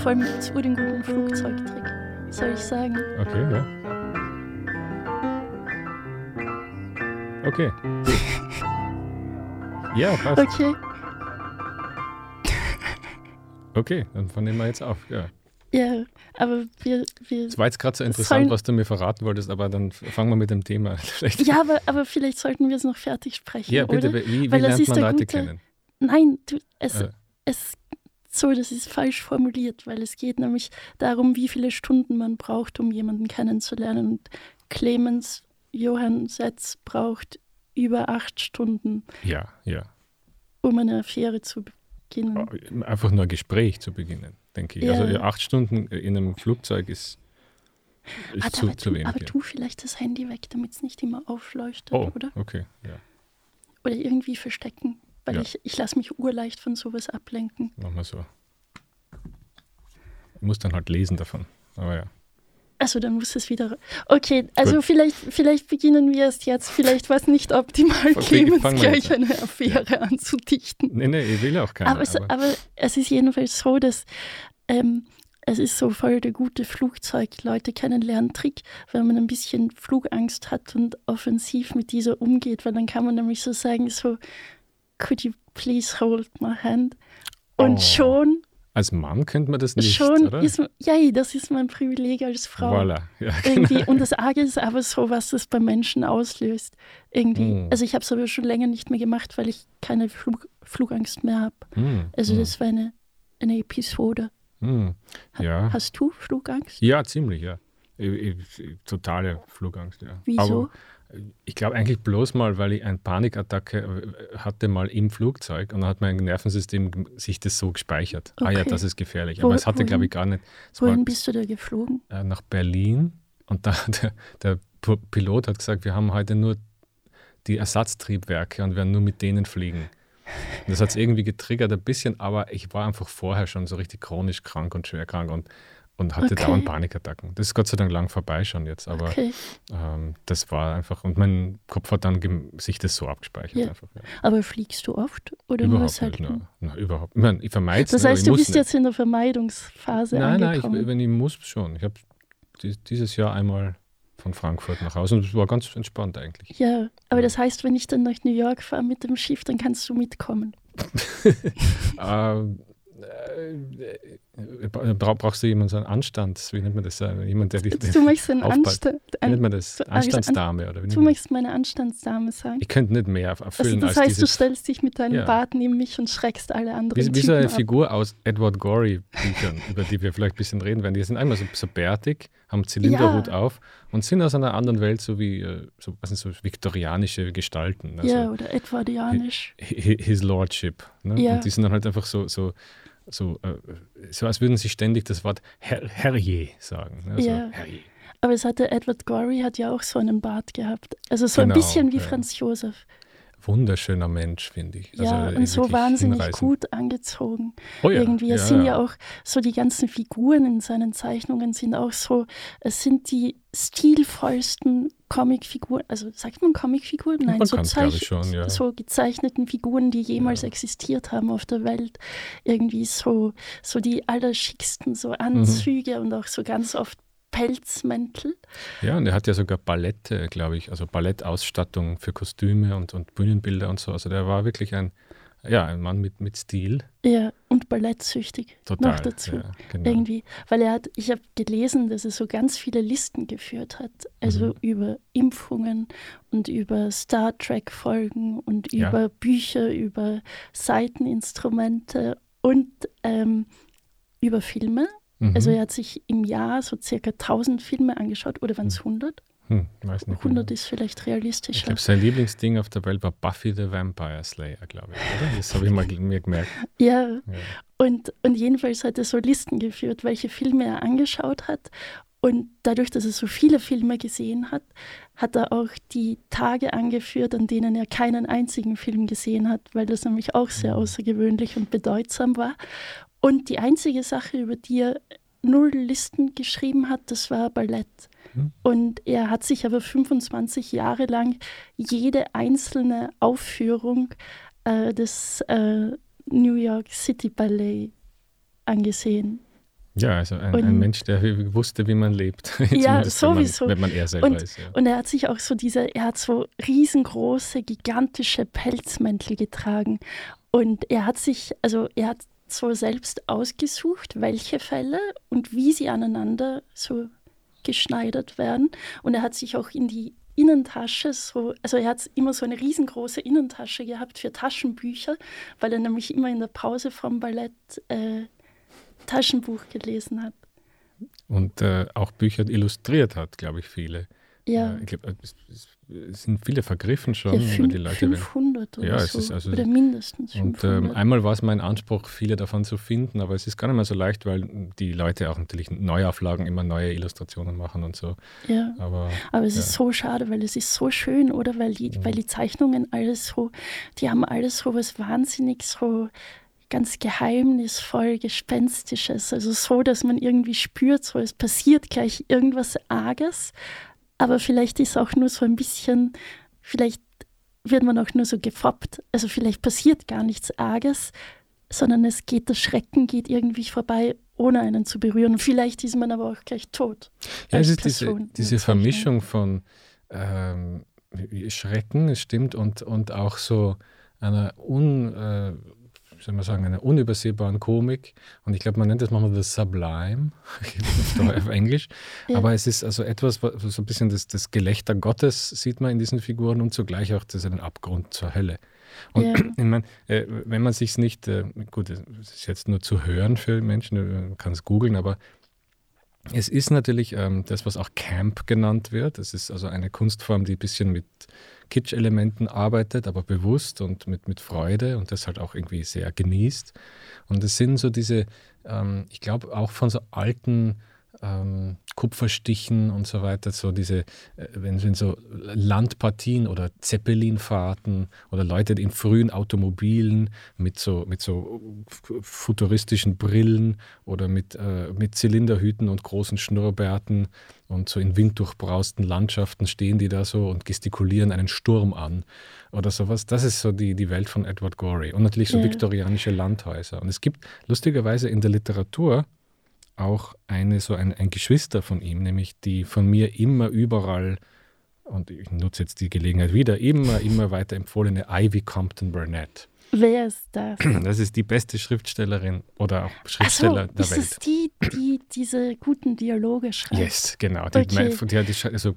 vor allem gibt es den guten Flugzeugtrick. Soll ich sagen? Okay, ja. Okay. ja, passt. Okay. Okay, dann nehmen wir jetzt auf, ja. Ja, aber wir. wir es war jetzt gerade so interessant, sollen, was du mir verraten wolltest, aber dann fangen wir mit dem Thema. Vielleicht. Ja, aber, aber vielleicht sollten wir es noch fertig sprechen. Ja, bitte. Oder? Wie, wie lernt man Leute gute, kennen? Nein, du, es, äh. es so, das ist falsch formuliert, weil es geht nämlich darum, wie viele Stunden man braucht, um jemanden kennenzulernen. Und Clemens Johann Setz braucht über acht Stunden. Ja, ja. Um eine Affäre zu beginnen. Oh, einfach nur ein Gespräch zu beginnen, denke ich. Ja. Also acht Stunden in einem Flugzeug ist, ist ah, zu, zu wenig. Aber tu vielleicht das Handy weg, damit es nicht immer aufleuchtet, oh, oder? okay, ja. Oder irgendwie verstecken, weil ja. ich, ich lasse mich urleicht von sowas ablenken. Machen wir so. Ich muss dann halt lesen davon, aber ja. Also dann muss es wieder. Okay, also vielleicht, vielleicht beginnen wir es jetzt. Vielleicht war es nicht optimal, Clemens gleich eine Affäre ja. anzudichten. Nee, nee, ich will auch keine. Aber es, aber. aber es ist jedenfalls so, dass ähm, es ist so voll der gute Flugzeug-Leute kennenlernen Trick, wenn man ein bisschen Flugangst hat und offensiv mit dieser umgeht, weil dann kann man nämlich so sagen, so, could you please hold my hand? Und oh. schon als Mann könnte man das nicht, Schon oder? Ist, ja, das ist mein Privileg als Frau. Voilà. Ja. Genau. Und das Arge ist aber so, was das bei Menschen auslöst. Irgendwie. Mm. Also ich habe es aber schon länger nicht mehr gemacht, weil ich keine Flug, Flugangst mehr habe. Mm. Also mm. das war eine, eine Episode. Ja. Hast du Flugangst? Ja, ziemlich, ja. Ich, ich, totale Flugangst, ja. Wieso? Aber, ich glaube eigentlich bloß mal, weil ich eine Panikattacke äh, hatte mal im Flugzeug und dann hat mein Nervensystem sich das so gespeichert. Okay. Ah ja, das ist gefährlich. Aber Wo, es hatte, glaube ich, gar nicht. Wohin war, bist du da geflogen? Äh, nach Berlin. Und da, der, der Pilot hat gesagt, wir haben heute nur die Ersatztriebwerke und werden nur mit denen fliegen. Und das hat es irgendwie getriggert ein bisschen, aber ich war einfach vorher schon so richtig chronisch krank und schwer krank und und hatte okay. dauernd Panikattacken. Das ist Gott sei Dank lang vorbei schon jetzt, aber okay. ähm, das war einfach, und mein Kopf hat dann sich das so abgespeichert. Ja. Einfach, ja. Aber fliegst du oft oder überhaupt nur selten? Nicht, na, na, überhaupt. Ich, mein, ich vermeide es. Das heißt, du bist nicht. jetzt in der Vermeidungsphase Nein, angekommen. nein, ich, wenn ich muss schon. Ich habe dieses Jahr einmal von Frankfurt nach Hause und es war ganz entspannt eigentlich. Ja, aber ja. das heißt, wenn ich dann nach New York fahre mit dem Schiff, dann kannst du mitkommen. ähm, äh, äh, brauchst du jemanden, so einen Anstands, wie nennt man das? Äh, jemand, der dich Du möchtest einen Anstand. Wie nennt man das? Anstandsdame? Oder wie du möchtest meine Anstandsdame sagen. Ich könnte nicht mehr erfüllen also das heißt, dieses, du stellst dich mit deinem ja. Bart neben mich und schreckst alle anderen Wie, wie so eine ab. Figur aus Edward Gorey-Büchern, über die wir vielleicht ein bisschen reden werden. Die sind einmal so, so bärtig, haben Zylinderhut ja. auf und sind aus einer anderen Welt, so wie so, was sind so viktorianische Gestalten. Also ja, oder edwardianisch. His Lordship. Ne? Ja. Und die sind dann halt einfach so, so so, äh, so als würden sie ständig das Wort Her Herrje sagen. Also, ja. Herrje. Aber es hatte Edward Gorey hat ja auch so einen Bart gehabt. Also so genau, ein bisschen wie ja. Franz Josef. Wunderschöner Mensch, finde ich. Ja, also, und so wahnsinnig hinreißend. gut angezogen. Oh ja, Irgendwie. Es ja, sind ja auch so die ganzen Figuren in seinen Zeichnungen sind auch so, es sind die stilvollsten Comicfiguren, also sagt man Comicfiguren? Nein, man so, Zeich schon, ja. so gezeichneten Figuren, die jemals ja. existiert haben auf der Welt. Irgendwie so, so die allerschicksten so Anzüge mhm. und auch so ganz oft Pelzmäntel. Ja, und er hat ja sogar Ballette, glaube ich, also Ballettausstattung für Kostüme und, und Bühnenbilder und so. Also der war wirklich ein, ja, ein Mann mit, mit Stil. Ja, und ballettsüchtig Total, noch dazu. Ja, genau. Irgendwie, weil er hat, ich habe gelesen, dass er so ganz viele Listen geführt hat, also mhm. über Impfungen und über Star Trek-Folgen und ja. über Bücher, über Seiteninstrumente und ähm, über Filme. Mhm. Also er hat sich im Jahr so circa 1000 Filme angeschaut, oder waren es 100? Hm, weiß nicht 100 genau. ist vielleicht realistischer. Ich glaube, sein Lieblingsding auf der Welt war Buffy the Vampire Slayer, glaube ich, oder? Das habe ich mal mir gemerkt. Ja, ja. Und, und jedenfalls hat er so Listen geführt, welche Filme er angeschaut hat. Und dadurch, dass er so viele Filme gesehen hat, hat er auch die Tage angeführt, an denen er keinen einzigen Film gesehen hat, weil das nämlich auch sehr mhm. außergewöhnlich und bedeutsam war. Und die einzige Sache, über die er null Listen geschrieben hat, das war Ballett. Mhm. Und er hat sich aber 25 Jahre lang jede einzelne Aufführung äh, des äh, New York City Ballet angesehen. Ja, also ein, ein Mensch, der wusste, wie man lebt. ja, sowieso. Wenn man, wenn man er selber und, ist. Ja. Und er hat sich auch so diese, er hat so riesengroße, gigantische Pelzmäntel getragen. Und er hat sich, also er hat so selbst ausgesucht, welche Fälle und wie sie aneinander so geschneidert werden. Und er hat sich auch in die Innentasche so, also er hat immer so eine riesengroße Innentasche gehabt für Taschenbücher, weil er nämlich immer in der Pause vom Ballett äh, Taschenbuch gelesen hat. Und äh, auch Bücher illustriert hat, glaube ich, viele. Ja. Ich glaube, es, es, sind viele vergriffen schon. Ja, fünf, die Leute 500 oder ja, so. Es ist also, oder mindestens 500. Und ähm, einmal war es mein Anspruch, viele davon zu finden, aber es ist gar nicht mehr so leicht, weil die Leute auch natürlich Neuauflagen immer neue Illustrationen machen und so. Ja, aber, aber es ja. ist so schade, weil es ist so schön, oder? Weil die, mhm. weil die Zeichnungen alles so, die haben alles so was wahnsinnig so ganz geheimnisvoll, gespenstisches. Also so, dass man irgendwie spürt, so es passiert gleich irgendwas Arges, aber vielleicht ist auch nur so ein bisschen, vielleicht wird man auch nur so gefoppt. Also vielleicht passiert gar nichts Arges, sondern es geht, der Schrecken geht irgendwie vorbei, ohne einen zu berühren. Vielleicht ist man aber auch gleich tot. Ja, es ist diese, diese Vermischung von ähm, Schrecken, es stimmt, und, und auch so einer un, äh, soll man sagen, einer unübersehbaren Komik. Und ich glaube, man nennt das manchmal das Sublime auf Englisch. Ja. Aber es ist also etwas, so ein bisschen das, das Gelächter Gottes sieht man in diesen Figuren und zugleich auch das einen Abgrund zur Hölle. Und ja. ich meine, äh, wenn man sich nicht, äh, gut, es ist jetzt nur zu hören für Menschen, man kann es googeln, aber es ist natürlich ähm, das, was auch Camp genannt wird. Es ist also eine Kunstform, die ein bisschen mit Kitsch-Elementen arbeitet, aber bewusst und mit, mit Freude und das halt auch irgendwie sehr genießt. Und es sind so diese, ähm, ich glaube, auch von so alten ähm, Kupferstichen und so weiter, so diese, äh, wenn, wenn so Landpartien oder Zeppelinfahrten oder Leute in frühen Automobilen mit so, mit so futuristischen Brillen oder mit, äh, mit Zylinderhüten und großen Schnurrbärten und so in winddurchbrausten Landschaften stehen die da so und gestikulieren einen Sturm an oder sowas. Das ist so die, die Welt von Edward Gorey und natürlich so ja. viktorianische Landhäuser. Und es gibt lustigerweise in der Literatur auch eine, so ein, ein Geschwister von ihm, nämlich die von mir immer überall, und ich nutze jetzt die Gelegenheit wieder, immer, immer weiter empfohlene Ivy Compton Burnett. Wer ist das? Das ist die beste Schriftstellerin oder auch Schriftsteller so, der ist Welt. Ist es die, die diese guten Dialoge schreibt? Yes, genau. Die, okay. die, die, also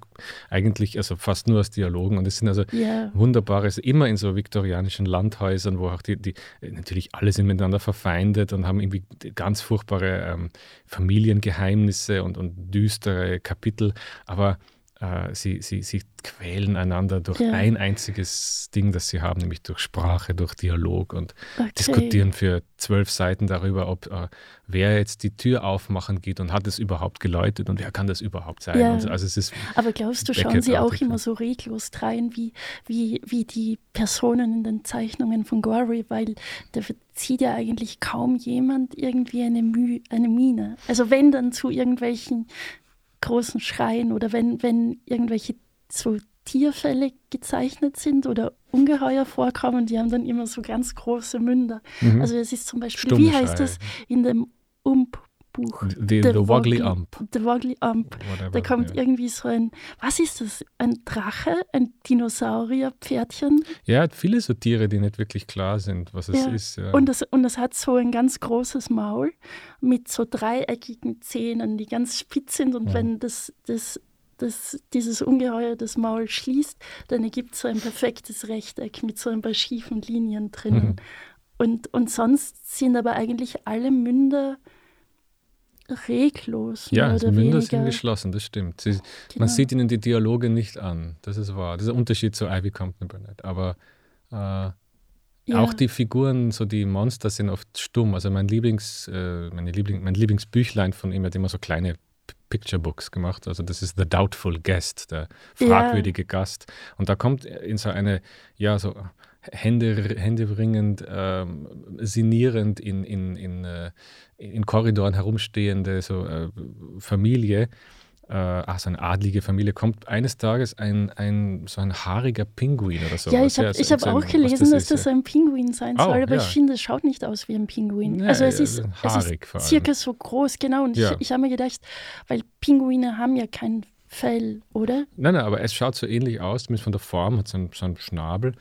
eigentlich also fast nur aus Dialogen und es sind also yeah. wunderbare, immer in so viktorianischen Landhäusern, wo auch die, die natürlich alle sind miteinander verfeindet und haben irgendwie ganz furchtbare ähm, Familiengeheimnisse und, und düstere Kapitel, aber äh, sie, sie, sie quälen einander durch ja. ein einziges Ding, das sie haben, nämlich durch Sprache, durch Dialog und okay. diskutieren für zwölf Seiten darüber, ob äh, wer jetzt die Tür aufmachen geht und hat es überhaupt geläutet und wer kann das überhaupt sein. Ja. also es ist Aber glaubst du, schauen sie auch immer so reglos rein, wie, wie, wie die Personen in den Zeichnungen von Gory, weil da zieht ja eigentlich kaum jemand irgendwie eine, Mühe, eine Mine. Also wenn dann zu irgendwelchen großen Schreien oder wenn, wenn irgendwelche so Tierfälle gezeichnet sind oder Ungeheuer vorkommen, die haben dann immer so ganz große Münder. Mhm. Also es ist zum Beispiel, wie heißt das in dem Ump Buch. The, the, the Woggly Ump. The Woggly Ump. Whatever, da kommt ja. irgendwie so ein, was ist das? Ein Drache? Ein Dinosaurier-Pferdchen? Ja, viele so Tiere, die nicht wirklich klar sind, was es ja. ist. Ja. Und, das, und das hat so ein ganz großes Maul mit so dreieckigen Zähnen, die ganz spitz sind. Und wenn das, das das, dieses Ungeheuer das Maul schließt, dann ergibt es so ein perfektes Rechteck mit so ein paar schiefen Linien drinnen. Mhm. Und, und sonst sind aber eigentlich alle Münder reglos. Ja, die Münder sind geschlossen, das stimmt. Sie, genau. Man sieht ihnen die Dialoge nicht an, das ist wahr. Das ist ein Unterschied zu Ivy Compton Burnett. Aber äh, ja. auch die Figuren, so die Monster sind oft stumm. Also mein Lieblings, äh, meine Liebling, mein Lieblingsbüchlein von ihm hat immer so kleine Picture Books gemacht. Also das ist The Doubtful Guest, der fragwürdige ja. Gast. Und da kommt in so eine, ja, so Hände, händeringend, ähm, sinnierend in, in, in, äh, in Korridoren herumstehende so, äh, Familie äh, ach, so eine adlige Familie, kommt eines Tages ein, ein so ein haariger Pinguin oder so. Ja, ich habe ja, hab auch gelesen, das dass das ein Pinguin sein soll, oh, aber ja. ich finde, es schaut nicht aus wie ein Pinguin. Nee, also es ist, haarig es ist circa so groß, genau. Und Ja. ich, ich habe mir gedacht, weil Pinguine haben ja kein Fell, oder? Nein, nein, aber es schaut so ähnlich aus, zumindest von der Form, hat so einen, so einen Schnabel.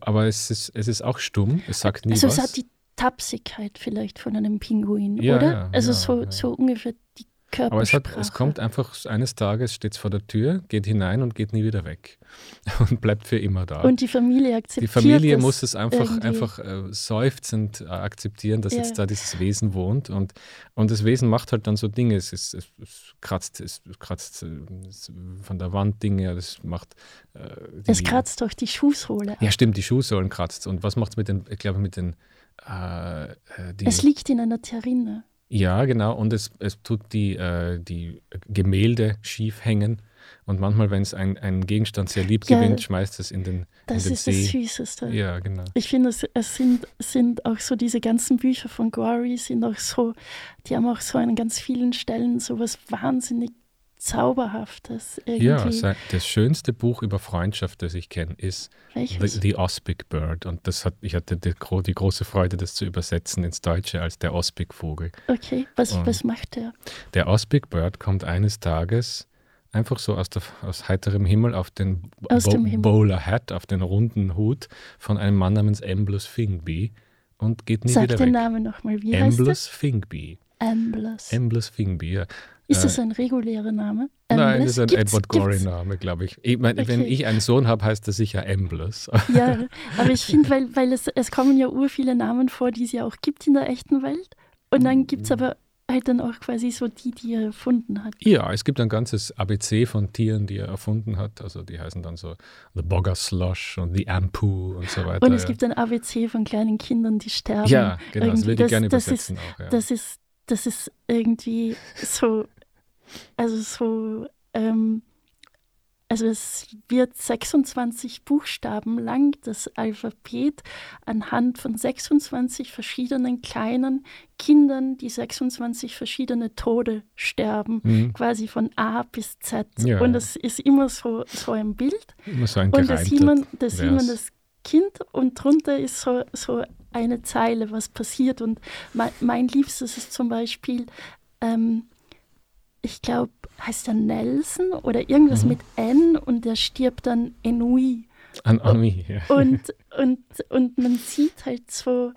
Aber es ist, es ist auch stumm, es sagt nie also was. es hat die Tapsigkeit vielleicht von einem Pinguin, Ja, oder? ja, also ja, so, so ungefähr die Aber es, hat, es kommt einfach eines Tages, steht vor der Tür, geht hinein und geht nie wieder weg. Und bleibt für immer da. Und die Familie akzeptiert die Familie muss es einfach, irgendwie. einfach äh, seufzend äh, akzeptieren, dass Ja. jetzt da dieses Wesen wohnt. Und, und das Wesen macht halt dann so Dinge. Es, ist, es, es kratzt, es kratzt äh, es von der Wand Dinge, das macht. Äh, Es kratzt doch die Schuhsohle. Ja, stimmt, die Schuhsohlen kratzt. Und was macht es mit den, ich glaube, mit den. Äh, äh, Es liegt in einer Terrine. Ja, genau. Und es, es tut die, äh, die Gemälde schief hängen. Und manchmal, wenn es ein, ein Gegenstand sehr lieb Ja, gewinnt, schmeißt es in den, Das in den ist das See. Süßeste. Ja, genau. Ich finde, es, es sind, sind auch so diese ganzen Bücher von Gory sind auch so, die haben auch so an ganz vielen Stellen so was wahnsinnig Zauberhaftes irgendwie. Ja, das schönste Buch über Freundschaft, das ich kenne, ist Welches? The, The Ospic Bird. Und das hat, ich hatte die, die große Freude, das zu übersetzen ins Deutsche als der Ospic-Vogel. Okay, was, Und- was macht der? Der Ospic Bird kommt eines Tages einfach so aus, der, aus heiterem Himmel auf den dem Himmel. Bowler Hat, auf den runden Hut von einem Mann namens Amblus Fingby und geht nie Sag wieder den weg. Namen nochmal. Wie heißt Amblus Fingby. Amblus Fingby, ja. Ist äh, das ein regulärer Name? Nein, Amblus? das ist ein Gibt's- Edward Gorey-Name, glaube ich. ich mein, Wenn Okay. ich einen Sohn habe, heißt er sicher Amblus. Ja, aber ich finde, weil, weil es, es kommen ja ur viele Namen vor, die es ja auch gibt in der echten Welt. Und dann gibt es aber halt dann auch quasi so die, die er erfunden hat. Ja, es gibt ein ganzes ABC von Tieren, die er erfunden hat. Also die heißen dann so The Bogger Slush und The Ampu und so weiter. Und es ja. gibt ein ABC von kleinen Kindern, die sterben. ja, genau, das irgendwie. würde ich Das- gerne das übersetzen auch. Ja. Das ist, das ist irgendwie so, also so, ähm, also es wird 26 Buchstaben lang, das Alphabet, anhand von 26 verschiedenen kleinen Kindern, die 26 verschiedene Tode sterben, Mhm. quasi von A bis Z. Ja. Und es ist immer so, so ein Bild. Immer so ein Und da sieht man, da sieht man das Kind und drunter ist so, so eine Zeile, was passiert. Und mein, mein Liebstes ist zum Beispiel, ähm, ich glaube, heißt er Nelson oder irgendwas Mhm. mit N und der stirbt dann Enui. An Anui, ja. Und, und, und man sieht halt so,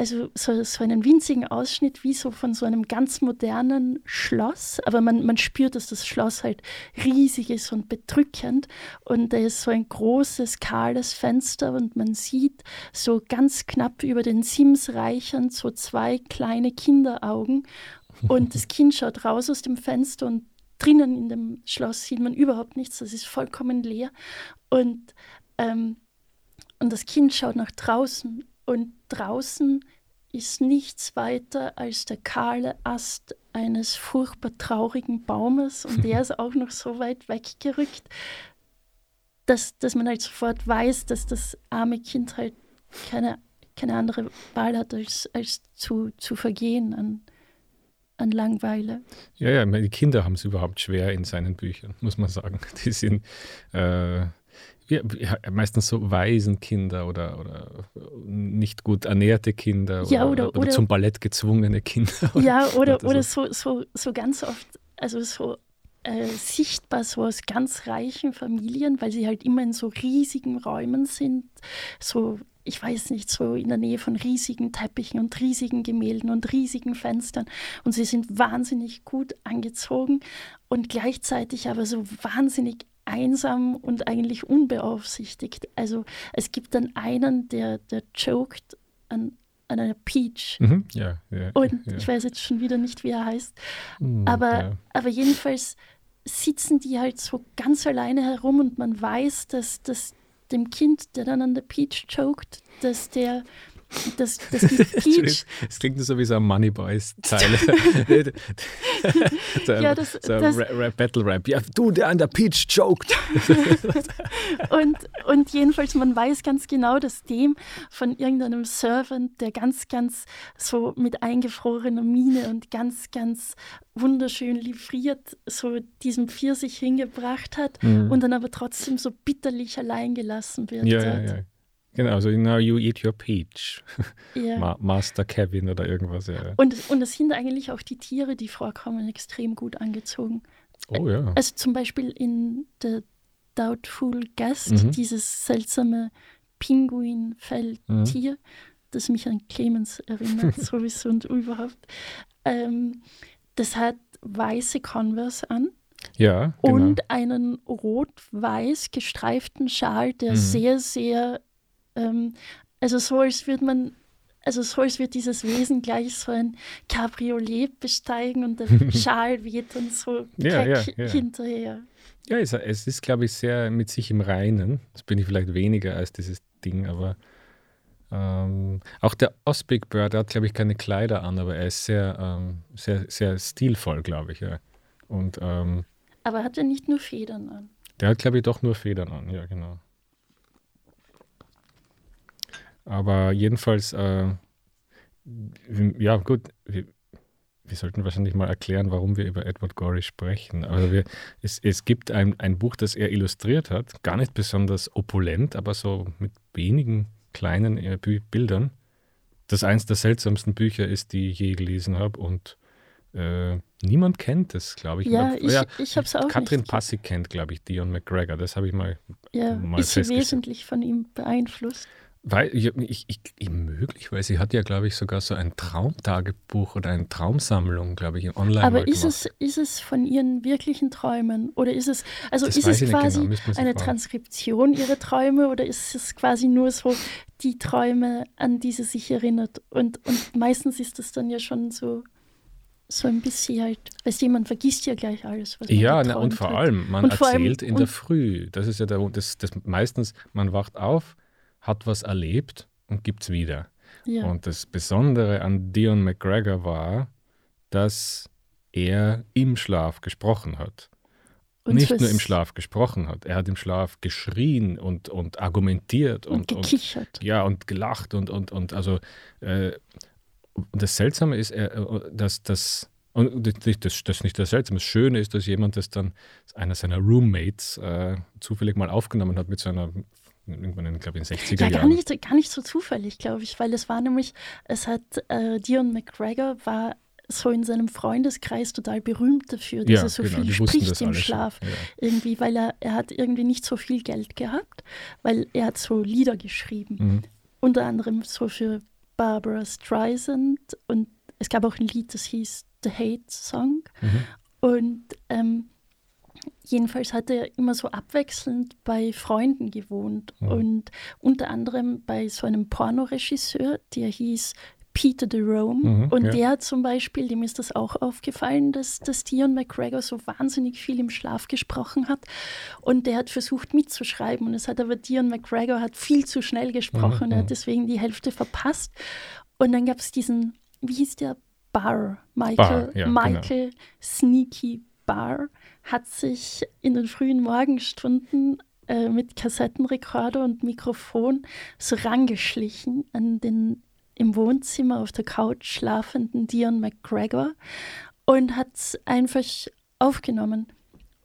also so, so einen winzigen Ausschnitt wie so von so einem ganz modernen Schloss, aber man, man spürt, dass das Schloss halt riesig ist und bedrückend. Und da ist so ein großes, kahles Fenster und man sieht so ganz knapp über den Sims reichern so zwei kleine Kinderaugen. Und das Kind schaut raus aus dem Fenster und drinnen in dem Schloss sieht man überhaupt nichts, das ist vollkommen leer. Und, ähm, und das Kind schaut nach draußen und draußen ist nichts weiter als der kahle Ast eines furchtbar traurigen Baumes und der ist auch noch so weit weggerückt, dass, dass man halt sofort weiß, dass das arme Kind halt keine, keine andere Wahl hat, als, als zu, zu vergehen an, an Langeweile. Ja, ja, die Kinder haben es überhaupt schwer in seinen Büchern, muss man sagen. Die sind äh, ja, meistens so Waisenkinder oder, oder nicht gut ernährte Kinder Ja, oder, oder- oder- zum Ballett gezwungene Kinder. Ja, oder, Oder oder so, so, so ganz oft, also so äh, sichtbar so aus ganz reichen Familien, weil sie halt immer in so riesigen Räumen sind, so, ich weiß nicht, so in der Nähe von riesigen Teppichen und riesigen Gemälden und riesigen Fenstern und sie sind wahnsinnig gut angezogen und gleichzeitig aber so wahnsinnig einsam und eigentlich unbeaufsichtigt. Also es gibt dann einen, der, der joked an, an einer Peach. Mhm, ja, ja. Und ja. ich weiß jetzt schon wieder nicht, wie er heißt. Hm, Aber, aber jedenfalls sitzen die halt so ganz alleine herum und man weiß, dass, dass dem Kind, der dann an der Peach choked, dass der das, das gibt Peach. Es klingt so wie so ein Money Boys-Zeile. so ja, das, so das, Rap, Battle Rap. Ja, du, der an der Peach choked. und, und jedenfalls, man weiß ganz genau, dass dem von irgendeinem Servant, der ganz, ganz so mit eingefrorener Miene und ganz, ganz wunderschön livriert so diesen Pfirsich hingebracht hat mhm. und dann aber trotzdem so bitterlich allein gelassen wird. Ja, ja, ja. Genau, also now you eat your peach. Ja. Ma Master Kevin oder irgendwas, ja. Und, und es sind eigentlich auch die Tiere, die vorkommen, extrem gut angezogen. Oh ja. Also zum Beispiel in The Doubtful Guest, mhm. dieses seltsame Pinguin-Felltier, mhm. das mich an Clemens erinnert, sowieso und überhaupt. Ähm, das hat weiße Converse an. Ja, genau. Und einen rot-weiß gestreiften Schal, der mhm. sehr, sehr, ähm, also so als würde man, also so als würde dieses Wesen gleich so ein Cabriolet besteigen und der Schal weht dann so ja, ja, ja. hinterher. Ja, es, es ist, glaube ich, sehr mit sich im Reinen. Das bin ich vielleicht weniger als dieses Ding, aber ähm, auch der Osbig Bird, der hat, glaube ich, keine Kleider an, aber er ist sehr, ähm, sehr, sehr stilvoll, glaube ich. Ja. Und, ähm, aber hat er nicht nur Federn an? Der hat, glaube ich, doch nur Federn an, ja, genau. Aber jedenfalls, äh, ja, gut, wir, wir, sollten wahrscheinlich mal erklären, warum wir über Edward Gorey sprechen. Also wir, es, es gibt ein, ein Buch, das er illustriert hat, gar nicht besonders opulent, aber so mit wenigen kleinen äh, Bildern. Das eins der seltsamsten Bücher ist, die ich je gelesen habe und äh, niemand kennt es, glaube ich. Ja, ich, ja, ich habe es auch Katrin nicht. Passig kennt, glaube ich, Dion McGregor. Das habe ich mal, ja, mal ist sie wesentlich von ihm beeinflusst? Weil, ich, ich, möglich, weil sie hat ja, glaube ich, sogar so ein Traumtagebuch oder eine Traumsammlung, glaube ich, online. Aber ist es, ist es von ihren wirklichen Träumen? Oder ist es, also das ist es quasi genau. eine fragen. Transkription ihrer Träume oder ist es quasi nur so die Träume, an die sie sich erinnert? Und, und meistens ist es dann ja schon so so ein bisschen halt, weißt du, man vergisst ja gleich alles, was man Ja, na, und vor allem, man erzählt allem, in der Früh. Das ist ja der, das, das meistens, man wacht auf, hat was erlebt und gibt es wieder. Ja. Und das Besondere an Dion McGregor war, dass er im Schlaf gesprochen hat. Und nicht nur im Schlaf gesprochen hat, er hat im Schlaf geschrien und, und argumentiert und, und gekichert. Und, ja, und gelacht und, und, und also äh, das Seltsame ist, er, dass das und das, das nicht das Seltsame, das Schöne ist, dass jemand das dann, einer seiner Roommates, äh, zufällig mal aufgenommen hat mit seiner irgendwann in, glaube in den 60er ja, Jahren. Gar nicht, gar nicht so zufällig, glaube ich, weil es war nämlich, es hat, äh, Dion McGregor war so in seinem Freundeskreis total berühmt dafür, dass ja, er so genau, viel spricht im Schlaf. Ja. Irgendwie, weil er, er hat irgendwie nicht so viel Geld gehabt, weil er hat so Lieder geschrieben. Mhm. Unter anderem so für Barbara Streisand und es gab auch ein Lied, das hieß The Hate Song. Mhm. Und ähm, jedenfalls hat er immer so abwechselnd bei Freunden gewohnt mhm. und unter anderem bei so einem Pornoregisseur, der hieß Peter Jerome. Mhm, und ja. der zum Beispiel, dem ist das auch aufgefallen, dass, dass Dion McGregor so wahnsinnig viel im Schlaf gesprochen hat. Und der hat versucht mitzuschreiben. Und es hat aber Dion McGregor hat viel zu schnell gesprochen. Mhm, er hat mhm. deswegen die Hälfte verpasst. Und dann gab es diesen, wie hieß der? Barr, Michael, Barr, ja, genau. Michael genau. Sneaky Barr hat sich in den frühen Morgenstunden äh, mit Kassettenrekorder und Mikrofon so rangeschlichen an den im Wohnzimmer auf der Couch schlafenden Dion McGregor und hat es einfach aufgenommen.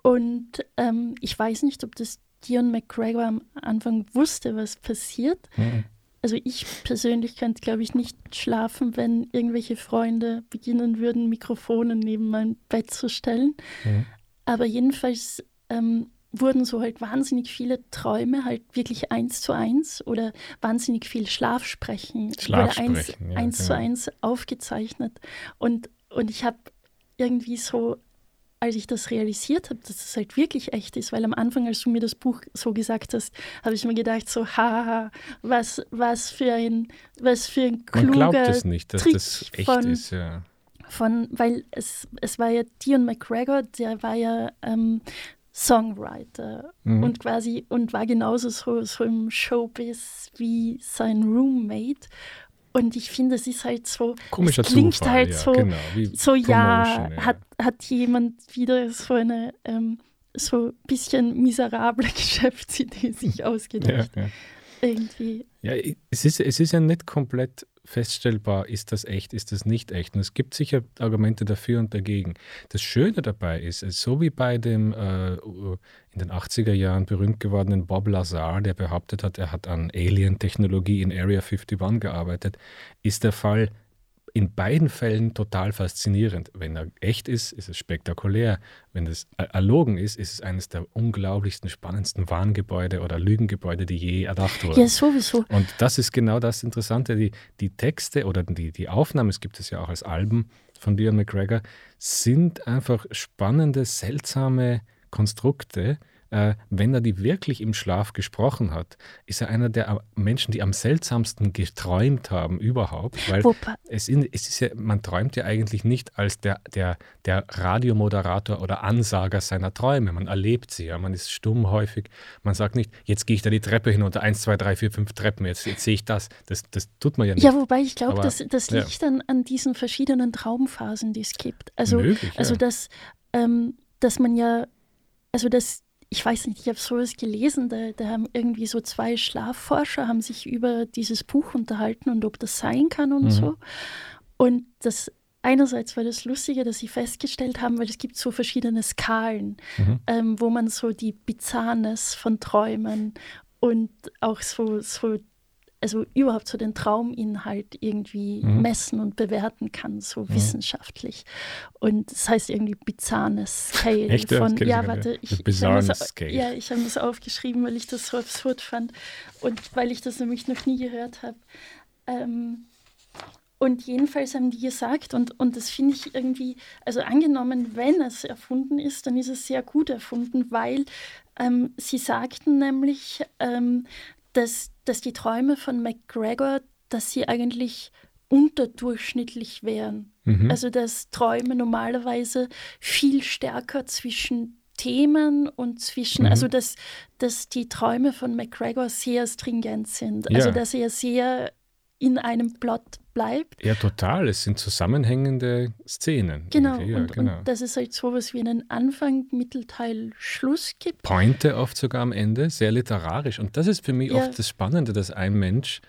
Und ähm, ich weiß nicht, ob das Dion McGregor am Anfang wusste, was passiert. Mhm. Also ich persönlich könnte, glaube ich, nicht schlafen, wenn irgendwelche Freunde beginnen würden, Mikrofone neben mein Bett zu stellen. Mhm. Aber jedenfalls ähm, wurden so halt wahnsinnig viele Träume halt wirklich eins zu eins oder wahnsinnig viel Schlafsprechen, Schlafsprechen wurde eins, ja, eins genau. zu eins aufgezeichnet. Und, und ich habe irgendwie so, als ich das realisiert habe, dass es das halt wirklich echt ist, weil am Anfang, als du mir das Buch so gesagt hast, habe ich mir gedacht, so, haha, was, was für ein, was für ein kluger Man glaubt es nicht, dass Trick das echt von, ist, ja von, weil es, es war ja Dion McGregor, der war ja ähm, Songwriter mhm. und quasi und war genauso so, so im Showbiz wie sein Roommate. Und ich finde, es ist halt so, Komischer es klingt Zufall, halt ja, so, genau, so ja, ja. Hat, hat jemand wieder so eine ähm, so ein bisschen miserable Geschäftsidee sich Ja, ausgedacht. ja. Irgendwie. Ja, es ist, es ist ja nicht komplett feststellbar, ist das echt, ist das nicht echt. Und es gibt sicher Argumente dafür und dagegen. Das Schöne dabei ist, ist so wie bei dem äh, in den 80er Jahren berühmt gewordenen Bob Lazar, der behauptet hat, er hat an Alien-Technologie in Area 51 gearbeitet, ist der Fall in beiden Fällen total faszinierend. Wenn er echt ist, ist es spektakulär. Wenn es erlogen ist, ist es eines der unglaublichsten, spannendsten Warngebäude oder Lügengebäude, die je erdacht wurden. Ja, sowieso. Und das ist genau das Interessante. Die, die Texte oder die, die Aufnahmen, es gibt es ja auch als Alben von Dion McGregor, sind einfach spannende, seltsame Konstrukte. Äh, wenn er die wirklich im Schlaf gesprochen hat, ist er einer der Menschen, die am seltsamsten geträumt haben überhaupt. Weil es, in, es ist ja, man träumt ja eigentlich nicht als der, der, der Radiomoderator oder Ansager seiner Träume. Man erlebt sie ja, man ist stumm häufig. Man sagt nicht, jetzt gehe ich da die Treppe hinunter, eins, zwei, drei, vier, fünf Treppen, jetzt, jetzt sehe ich das. das. Das tut man ja nicht. Ja, wobei ich glaube, das, das ja. liegt dann an diesen verschiedenen Traumphasen, die es gibt. Also, Möglich, also ja. dass, ähm, dass man ja, also das, ich weiß nicht, ich habe sowas gelesen, da, da haben irgendwie so zwei Schlafforscher haben sich über dieses Buch unterhalten und ob das sein kann und Mhm. so. Und das einerseits war das Lustige, dass sie festgestellt haben, weil es gibt so verschiedene Skalen, Mhm. ähm, wo man so die Bizarrness von Träumen und auch so, so also überhaupt so den Trauminhalt irgendwie Mhm. messen und bewerten kann, so wissenschaftlich. Und das heißt irgendwie bizarre Scale Echt, von, ja, warte, ich, ich habe das, ja, ich habe das aufgeschrieben, weil ich das so absurd fand und weil ich das nämlich noch nie gehört habe. Ähm, und jedenfalls haben die gesagt, und, und das finde ich irgendwie, also angenommen, wenn es erfunden ist, dann ist es sehr gut erfunden, weil ähm, sie sagten nämlich, ähm, dass, dass die Träume von McGregor, dass sie eigentlich unterdurchschnittlich wären. Mhm. Also dass Träume normalerweise viel stärker zwischen Themen und zwischen, Mhm. also dass, dass die Träume von McGregor sehr stringent sind. Also Ja. dass er sehr in einem Plot bleibt. Ja, total. Es sind zusammenhängende Szenen. Genau. Ja, und, genau. und dass es halt sowas wie einen Anfang, Mittelteil, Schluss gibt. Pointe oft sogar am Ende, sehr literarisch. Und das ist für mich Ja. oft das Spannende, dass ein Mensch,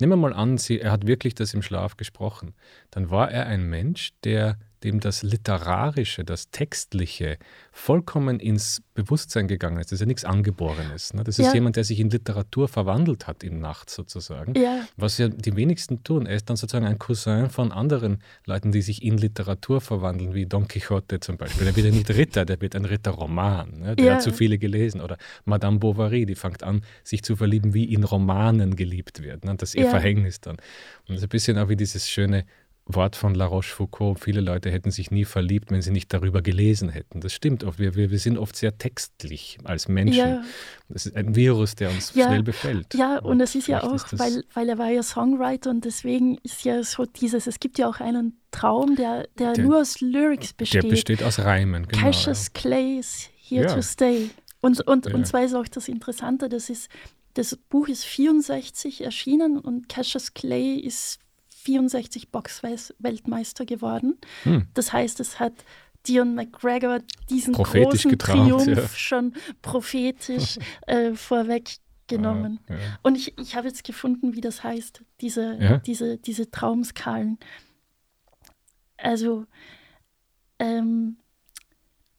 nehmen wir mal an, sie, er hat wirklich das im Schlaf gesprochen, dann war er ein Mensch, der dem das Literarische, das Textliche vollkommen ins Bewusstsein gegangen ist. Das ist ja nichts Angeborenes. Ne? Das ist Ja. jemand, der sich in Literatur verwandelt hat in Nacht sozusagen. Ja, Was ja die wenigsten tun. Er ist dann sozusagen ein Cousin von anderen Leuten, die sich in Literatur verwandeln, wie Don Quixote zum Beispiel. Der wird ja nicht Ritter, der wird ein Ritterroman. Ne? Der Ja. hat zu viele gelesen. Oder Madame Bovary, die fängt an, sich zu verlieben, wie in Romanen geliebt wird. Ne? Das ist ihr. Verhängnis dann. Und das ist ein bisschen auch wie dieses schöne Wort von La Rochefoucauld. Viele Leute hätten sich nie verliebt, wenn sie nicht darüber gelesen hätten. Das stimmt oft. Wir, wir, wir sind oft sehr textlich als Menschen. Ja. Das ist ein Virus, der uns Ja. schnell befällt. ja, und es ist ja auch, das- weil, weil er war ja Songwriter und deswegen ist ja so dieses, es gibt ja auch einen Traum, der, der, Der- nur aus Lyrics Der besteht. besteht aus Reimen. Genau, Cassius Clay is here Ja. to stay. Und, und, Ja. und zwar ist auch das Interessante, das ist, das Buch ist 64 erschienen und Cassius Clay ist 64 Boxweltmeister geworden. Hm. Das heißt, es hat Dion McGregor diesen großen geträumt, Triumph ja. schon prophetisch äh, vorweggenommen. Ja, ja. Und ich, ich habe jetzt gefunden, wie das heißt, diese, Ja. diese, diese Traumskalen. Also, ähm,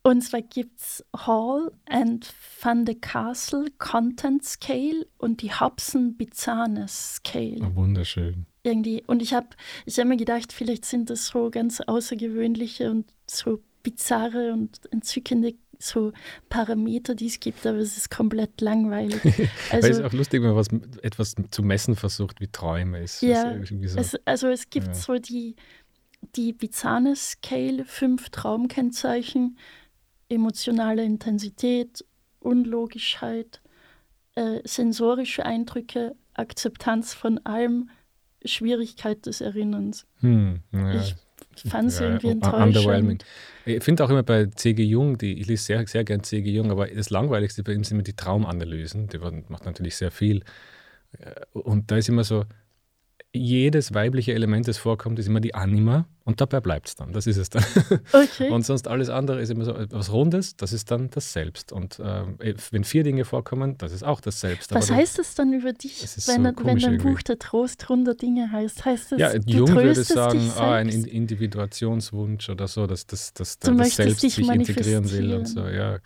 und zwar gibt es Hall and Van de Castle Content Scale und die Hobson Bizarre Scale. Oh, wunderschön. Irgendwie. Und ich habe ich hab mir gedacht, vielleicht sind das so ganz außergewöhnliche und so bizarre und entzückende so Parameter, die es gibt, aber es ist komplett langweilig. Weil es Also, ist auch lustig, wenn man was, etwas zu messen versucht, wie Träume ist. Ja, irgendwie so. es, also es gibt Ja. so die, die bizarre Scale, fünf Traumkennzeichen, emotionale Intensität, Unlogischheit, äh, sensorische Eindrücke, Akzeptanz von allem, Schwierigkeit des Erinnerns. hm, naja. Ich fand es Ja, irgendwie enttäuschend. underwhelming. Ich finde auch immer bei C.G. Jung, die, ich lese sehr, sehr gern C.G. Jung, aber das Langweiligste bei ihm sind immer die Traumanalysen. Der macht natürlich sehr viel. Äh, Und da ist immer so, jedes weibliche Element, das vorkommt, ist immer die Anima und dabei bleibt es dann. Das ist es dann. Okay. Und sonst alles andere ist immer so etwas Rundes, das ist dann das Selbst. Und äh, wenn vier Dinge vorkommen, das ist auch das Selbst. Was Aber heißt das dann über dich, wenn, so wenn dein. Buch der Trost runder Dinge heißt? Heißt das, ja, du Jung würde sagen, ah, ein Individuationswunsch oder so, dass das, das, Du das möchtest Selbst sich integrieren will und so. Ja.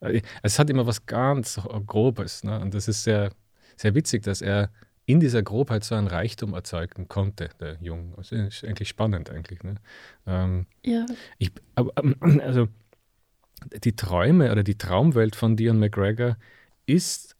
Äh, Es hat immer was ganz Grobes. Ne? Und das ist sehr, sehr witzig, dass er in dieser Grobheit so einen Reichtum erzeugen konnte, der Jung. Das ist eigentlich spannend eigentlich. Ne? Ähm, Ja, ich, aber, ähm, also die Träume oder die Traumwelt von Dion McGregor ist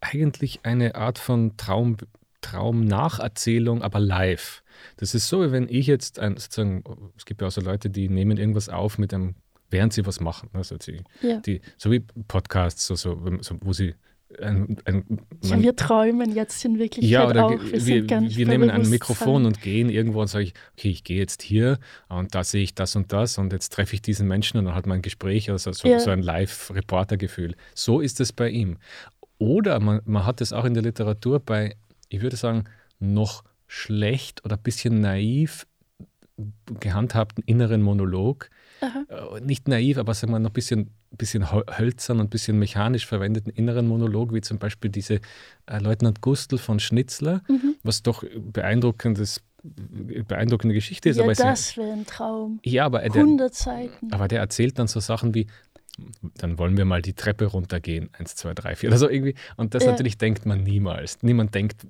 eigentlich eine Art von Traum, Traumnacherzählung, aber live. Das ist so, wie wenn ich jetzt ein, sozusagen, es gibt ja auch so Leute, die nehmen irgendwas auf mit einem, während sie was machen. Also sie, ja. die, so wie Podcasts, so, so, wo sie ein, ein, ja, wir träumen jetzt in Wirklichkeit ja, oder auch. Wir, wir, wir nehmen ein. Mikrofon und gehen irgendwo und sage ich, okay, ich gehe jetzt hier und da sehe ich das und das und jetzt treffe ich diesen Menschen und dann hat man ein Gespräch oder so, so, Ja. so ein Live-Reporter-Gefühl. So ist es bei ihm. Oder man, man hat es auch in der Literatur bei, ich würde sagen, noch schlecht oder ein bisschen naiv gehandhabten inneren Monolog. Aha. Äh, Nicht naiv, aber sagen wir noch ein bisschen, bisschen hö- hölzern und ein bisschen mechanisch verwendeten inneren Monolog, wie zum Beispiel diese äh, Leutnant Gustl von Schnitzler, Mhm. was doch beeindruckendes, beeindruckende Geschichte ist. Ja, aber das wäre ein Traum. ja, aber der, 100 Seiten. aber der erzählt dann so Sachen wie, dann wollen wir mal die Treppe runtergehen, eins, zwei, drei, vier, oder so irgendwie. Und das Ja. natürlich denkt man niemals. Niemand denkt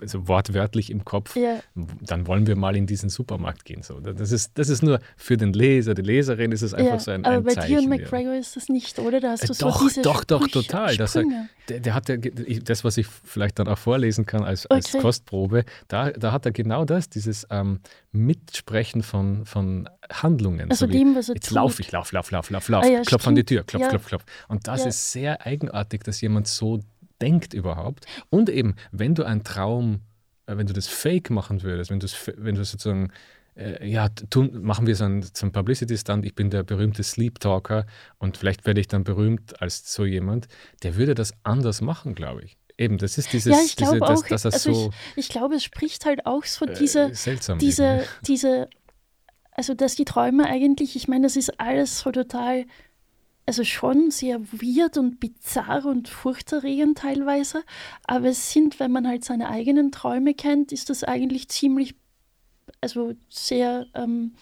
also wortwörtlich im Kopf, Ja, dann wollen wir mal in diesen Supermarkt gehen. So, das, ist, das ist nur für den Leser, die Leserin ist es einfach ja. so ein, aber ein bei Zeichen. dir und. McGregor ist das nicht, oder? Da hast Äh, du so doch, diese doch, doch, Sprüche- total. Das. Der, der hat ja, das, was ich vielleicht dann auch vorlesen kann als, als Okay. Kostprobe, da, da hat er genau das, dieses ähm, Mitsprechen von, von Handlungen. Also so dem, was er Jetzt tut. lauf ich, lauf, lauf, lauf, lauf, lauf. Ah ja, klopf an die stimmt. Tür, klopf, Ja. klopf, klopf. Und das Ja. ist sehr eigenartig, dass jemand so denkt überhaupt. Und eben, wenn du einen Traum, äh, wenn du das fake machen würdest, wenn du es, wenn du sozusagen äh, ja, tun, machen wir so einen, so einen Publicity-Stand, ich bin der berühmte Sleep Talker und vielleicht werde ich dann berühmt als so jemand, der würde das anders machen, glaube ich. Eben, das ist dieses, Ja, ich diese, auch. dass er also so ich, ich glaube, es spricht halt auch so äh, diese, seltsam diese, irgendwie. diese, also dass die Träume eigentlich, ich meine, das ist alles so total, also schon sehr weird und bizarr und furchterregend teilweise, aber es sind, wenn man halt seine eigenen Träume kennt, ist das eigentlich ziemlich, also sehr, ähm,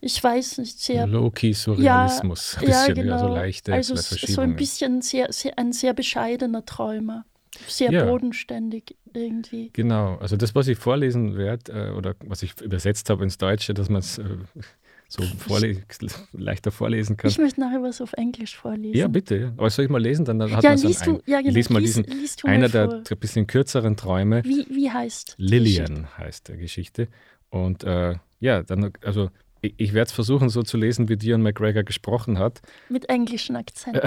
ich weiß nicht, sehr Low-key Surrealismus, ein ja, bisschen, ja, so genau. leichte also s- Verschiebungen. so ein bisschen sehr, sehr, ein sehr bescheidener Träumer. Sehr Ja. bodenständig irgendwie. Genau, also das, was ich vorlesen werde, äh, oder was ich übersetzt habe ins Deutsche, dass man es äh, so vorle leichter vorlesen kann. Ich möchte nachher was auf Englisch vorlesen. Ja, bitte. Aber soll ich mal lesen? Dann, dann hat ja, man liest du, ja, genau. lies mal lies, diesen, liest du einer der bisschen kürzeren Träume. Wie, wie heißt Lillian heißt der Geschichte. Und äh, ja, dann, also ich, ich werde es versuchen, so zu lesen, wie Dion McGregor gesprochen hat. Mit englischem Akzent.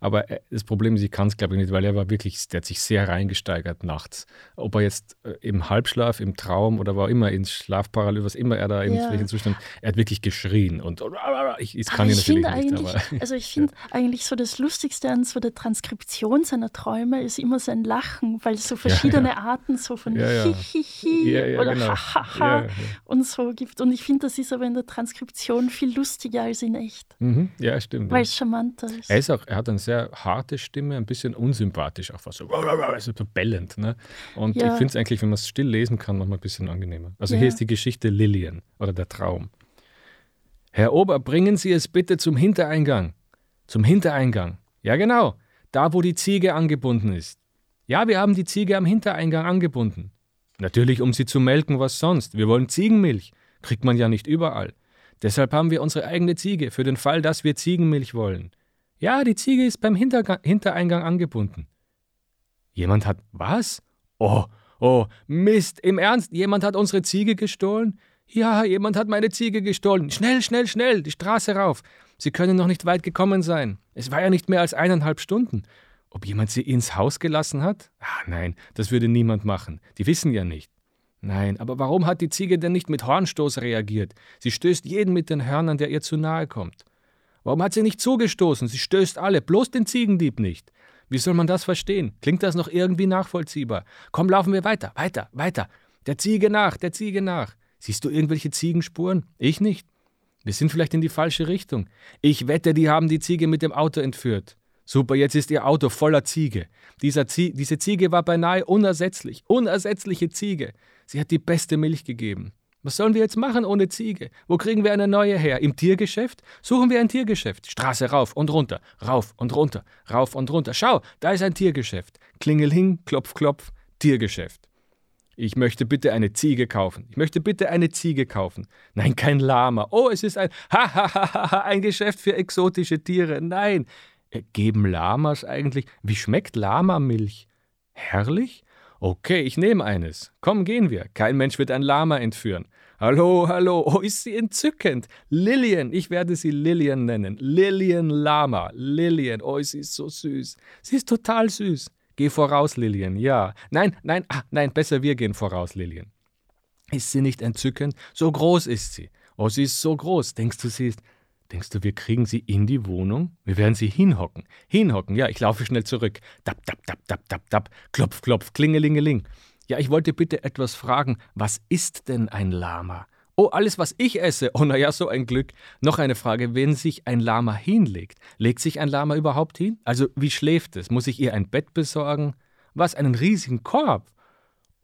Aber äh, das Problem ist, ich kann es glaube ich nicht, weil er war wirklich, der hat sich sehr reingesteigert nachts. Ob er jetzt äh, im Halbschlaf, im Traum oder war immer ins Schlafparalyse, was immer er da in Ja. welchen Zustand, er hat wirklich geschrien und ich, ich kann ihn ich natürlich finde nicht. eigentlich, Aber, also ich finde eigentlich so das Lustigste an so der Transkription seiner Träume ist immer sein Lachen, weil es so verschiedene Arten so von Ja, ja. Hihihi Ja, ja, oder genau. Hahaha Ja, ja. und so gibt. Und ich finde, das ist aber in der Transkription viel lustiger als in echt, mhm, ja, stimmt. weil es charmanter ist. Er, ist auch, er hat eine sehr harte Stimme, ein bisschen unsympathisch, auch fast so, also so bellend. Ne? Und Ja. ich finde es eigentlich, wenn man es still lesen kann, noch mal ein bisschen angenehmer. Also Ja. hier ist die Geschichte Lillian oder der Traum. Herr Ober, bringen Sie es bitte zum Hintereingang. Zum Hintereingang. Ja, genau. Da, wo die Ziege angebunden ist. Ja, wir haben die Ziege am Hintereingang angebunden. Natürlich, um sie zu melken, was sonst. Wir wollen Ziegenmilch. Kriegt man ja nicht überall. Deshalb haben wir unsere eigene Ziege, für den Fall, dass wir Ziegenmilch wollen. Ja, die Ziege ist beim Hinterga Hintereingang angebunden. Jemand hat. Was? Oh, oh, Mist, im Ernst, jemand hat unsere Ziege gestohlen? Ja, jemand hat meine Ziege gestohlen. Schnell, schnell, schnell, die Straße rauf. Sie können noch nicht weit gekommen sein. Es war ja nicht mehr als eineinhalb Stunden. Ob jemand sie ins Haus gelassen hat? Ah, nein, das würde niemand machen. Die wissen ja nicht. Nein, aber warum hat die Ziege denn nicht mit Hornstoß reagiert? Sie stößt jeden mit den Hörnern, der ihr zu nahe kommt. Warum hat sie nicht zugestoßen? Sie stößt alle, bloß den Ziegendieb nicht. Wie soll man das verstehen? Klingt das noch irgendwie nachvollziehbar? Komm, laufen wir weiter, weiter, weiter. Der Ziege nach, der Ziege nach. Siehst du irgendwelche Ziegenspuren? Ich nicht. Wir sind vielleicht in die falsche Richtung. Ich wette, die haben die Ziege mit dem Auto entführt. Super, jetzt ist ihr Auto voller Ziege. Dieser Zie diese Ziege war beinahe unersetzlich. Unersetzliche Ziege. Sie hat die beste Milch gegeben. Was sollen wir jetzt machen ohne Ziege? Wo kriegen wir eine neue her? Im Tiergeschäft? Suchen wir ein Tiergeschäft. Straße rauf und runter, rauf und runter, rauf und runter. Schau, da ist ein Tiergeschäft. Klingelhing, klopf, klopf, Tiergeschäft. Ich möchte bitte eine Ziege kaufen. Ich möchte bitte eine Ziege kaufen. Nein, kein Lama. Oh, es ist ein ha ha ha ha ein Geschäft für exotische Tiere. Nein. Äh, geben Lamas eigentlich? Wie schmeckt Lamamilch? Herrlich? Okay, ich nehme eines. Komm, gehen wir. Kein Mensch wird ein Lama entführen. Hallo, hallo, oh, ist sie entzückend. Lillian, ich werde sie Lillian nennen. Lillian Lama. Lillian, oh, sie ist so süß. Sie ist total süß. Geh voraus, Lillian, ja. Nein, nein, ah, nein, besser wir gehen voraus, Lillian. Ist sie nicht entzückend? So groß ist sie. Oh, sie ist so groß. Denkst du, sie ist. Denkst du, wir kriegen sie in die Wohnung? Wir werden sie hinhocken. Hinhocken, ja, ich laufe schnell zurück. Dab, dab, dab, dab, dab, dab. Klopf, klopf, klingelingeling. Ja, ich wollte bitte etwas fragen. Was ist denn ein Lama? Oh, alles, was ich esse. Oh, naja, so ein Glück. Noch eine Frage. Wenn sich ein Lama hinlegt, legt sich ein Lama überhaupt hin? Also, wie schläft es? Muss ich ihr ein Bett besorgen? Was, einen riesigen Korb?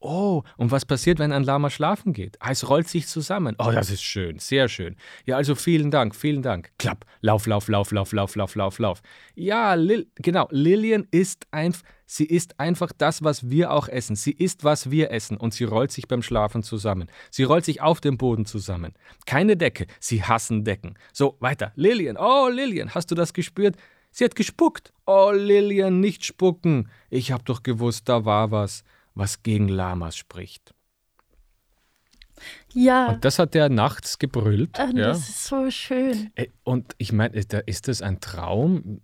Oh, und was passiert, wenn ein Lama schlafen geht? Ah, es rollt sich zusammen. Oh, das ist schön, sehr schön. Ja, also vielen Dank, vielen Dank. Klapp, lauf, lauf, lauf, lauf, lauf, lauf, lauf, lauf. Ja, Lil genau, Lillian ist einfach, sie ist einfach das, was wir auch essen. Sie ist, was wir essen und sie rollt sich beim Schlafen zusammen. Sie rollt sich auf dem Boden zusammen. Keine Decke, sie hassen Decken. So, weiter. Lillian, oh, Lillian, hast du das gespürt? Sie hat gespuckt. Oh, Lillian, nicht spucken. Ich hab doch gewusst, da war was was gegen Lamas spricht. Ja. Und das hat er nachts gebrüllt. Ach, ja. Das ist so schön. Äh, und ich meine, ist das ein Traum?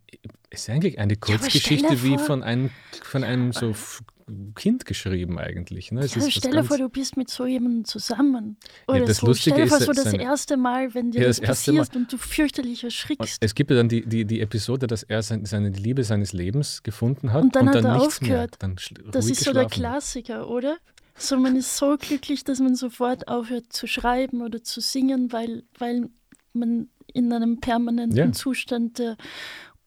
Ist eigentlich eine Kurzgeschichte ja, wie von einem, von einem so Kind geschrieben eigentlich. Ne? Ja, stell dir vor, du bist mit so jemandem zusammen. Oder ja, das so. Lustige stell dir vor, ist, so das erste Mal, wenn dir ja, das, das passiert und du fürchterlich erschrickst. Es gibt ja dann die, die, die Episode, dass er seine Liebe seines Lebens gefunden hat und dann, und hat dann er nichts aufgehört. Mehr, das ist so der Klassiker, oder? So, man ist so glücklich, dass man sofort aufhört zu schreiben oder zu singen, weil, weil man in einem permanenten ja. Zustand der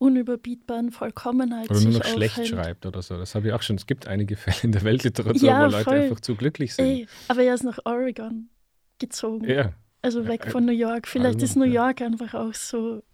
unüberbietbaren Vollkommenheit oder nur noch aufhält. schlecht schreibt oder so. Das habe ich auch schon. Es gibt einige Fälle in der Weltliteratur, ja, wo Leute voll. einfach zu glücklich sind. Ey, aber er ist nach Oregon gezogen. Ja. Also weg von New York. Vielleicht also, ist New York einfach auch so.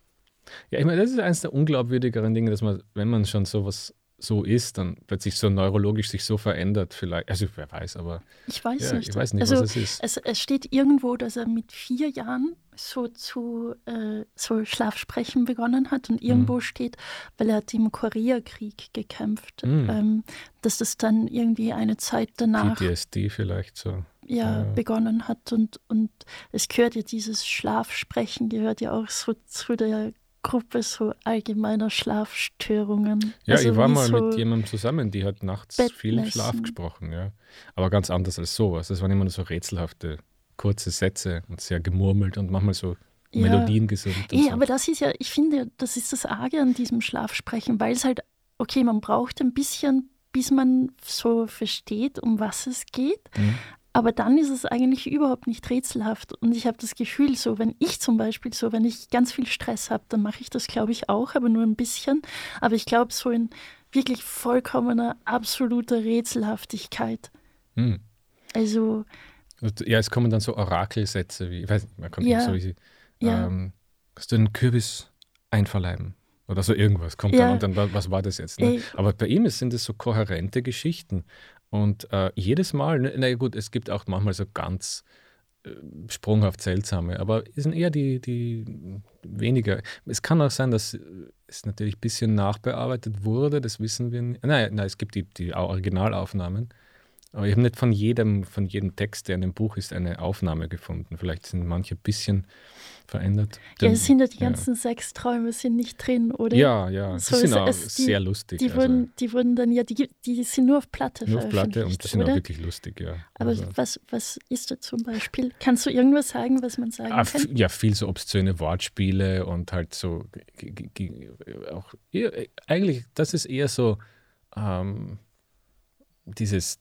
Ja, ich meine, das ist eines der unglaubwürdigeren Dinge, dass man, wenn man schon sowas so ist, dann plötzlich so neurologisch sich so verändert, vielleicht. Also wer weiß, aber. Ich weiß ja, nicht. Ich weiß nicht, also, was es ist. Es, es steht irgendwo, dass er mit vier Jahren so zu äh, so Schlafsprechen begonnen hat und irgendwo mhm. steht, weil er hat im Koreakrieg gekämpft, mhm. ähm, dass das dann irgendwie eine Zeit danach PTSD vielleicht so ja, Ja. begonnen hat und, und es gehört ja dieses Schlafsprechen gehört ja auch so zu der Gruppe so allgemeiner Schlafstörungen. Ja, Also ich war mal so, mit jemandem zusammen, die hat nachts viel Bettnässen. Schlaf gesprochen, ja. Aber ganz anders als sowas. Das waren immer nur so rätselhafte, kurze Sätze und sehr gemurmelt und manchmal so Ja. Melodien gesungen. Eh, so. aber das ist ja, ich finde, das ist das Arge an diesem Schlafsprechen, weil es halt, okay, man braucht ein bisschen, bis man so versteht, um was es geht. Mhm. Aber dann ist es eigentlich überhaupt nicht rätselhaft. Und ich habe das Gefühl, so, wenn ich zum Beispiel so, wenn ich ganz viel Stress habe, dann mache ich das, glaube ich, auch, aber nur ein bisschen. Aber ich glaube, so in wirklich vollkommener, absoluter Rätselhaftigkeit. Hm. Also, Ja, es kommen dann so Orakelsätze wie, ich weiß nicht, man kommt Ja. so wie sie, Ja. ähm, kannst du einen Kürbis einverleiben? Oder so irgendwas kommt Ja. dann und dann, wa- was war das jetzt? Ne? Aber bei ihm sind es so kohärente Geschichten. Und äh, jedes Mal, ne, na gut, es gibt auch manchmal so ganz äh, sprunghaft seltsame, aber es sind eher die, die weniger. Es kann auch sein, dass es natürlich ein bisschen nachbearbeitet wurde, das wissen wir nicht. Nein, nein es gibt die, die Originalaufnahmen. Aber ich habe nicht von jedem, von jedem Text, der in dem Buch ist, eine Aufnahme gefunden. Vielleicht sind manche ein bisschen verändert. ja, es sind ja die ja. ganzen Sexträume sind nicht drin, oder? Ja, ja, die So sind ist auch es- die- sehr lustig. Die also wurden, die wurden dann ja, die, die sind nur auf Platte nur auf Platte und die sind oder? auch wirklich lustig, ja. Aber Also- was, was ist da zum Beispiel? Kannst du irgendwas sagen, was man sagen Ah, kann? ja, viel so obszöne Wortspiele und halt so auch eigentlich, das ist eher so ähm, dieses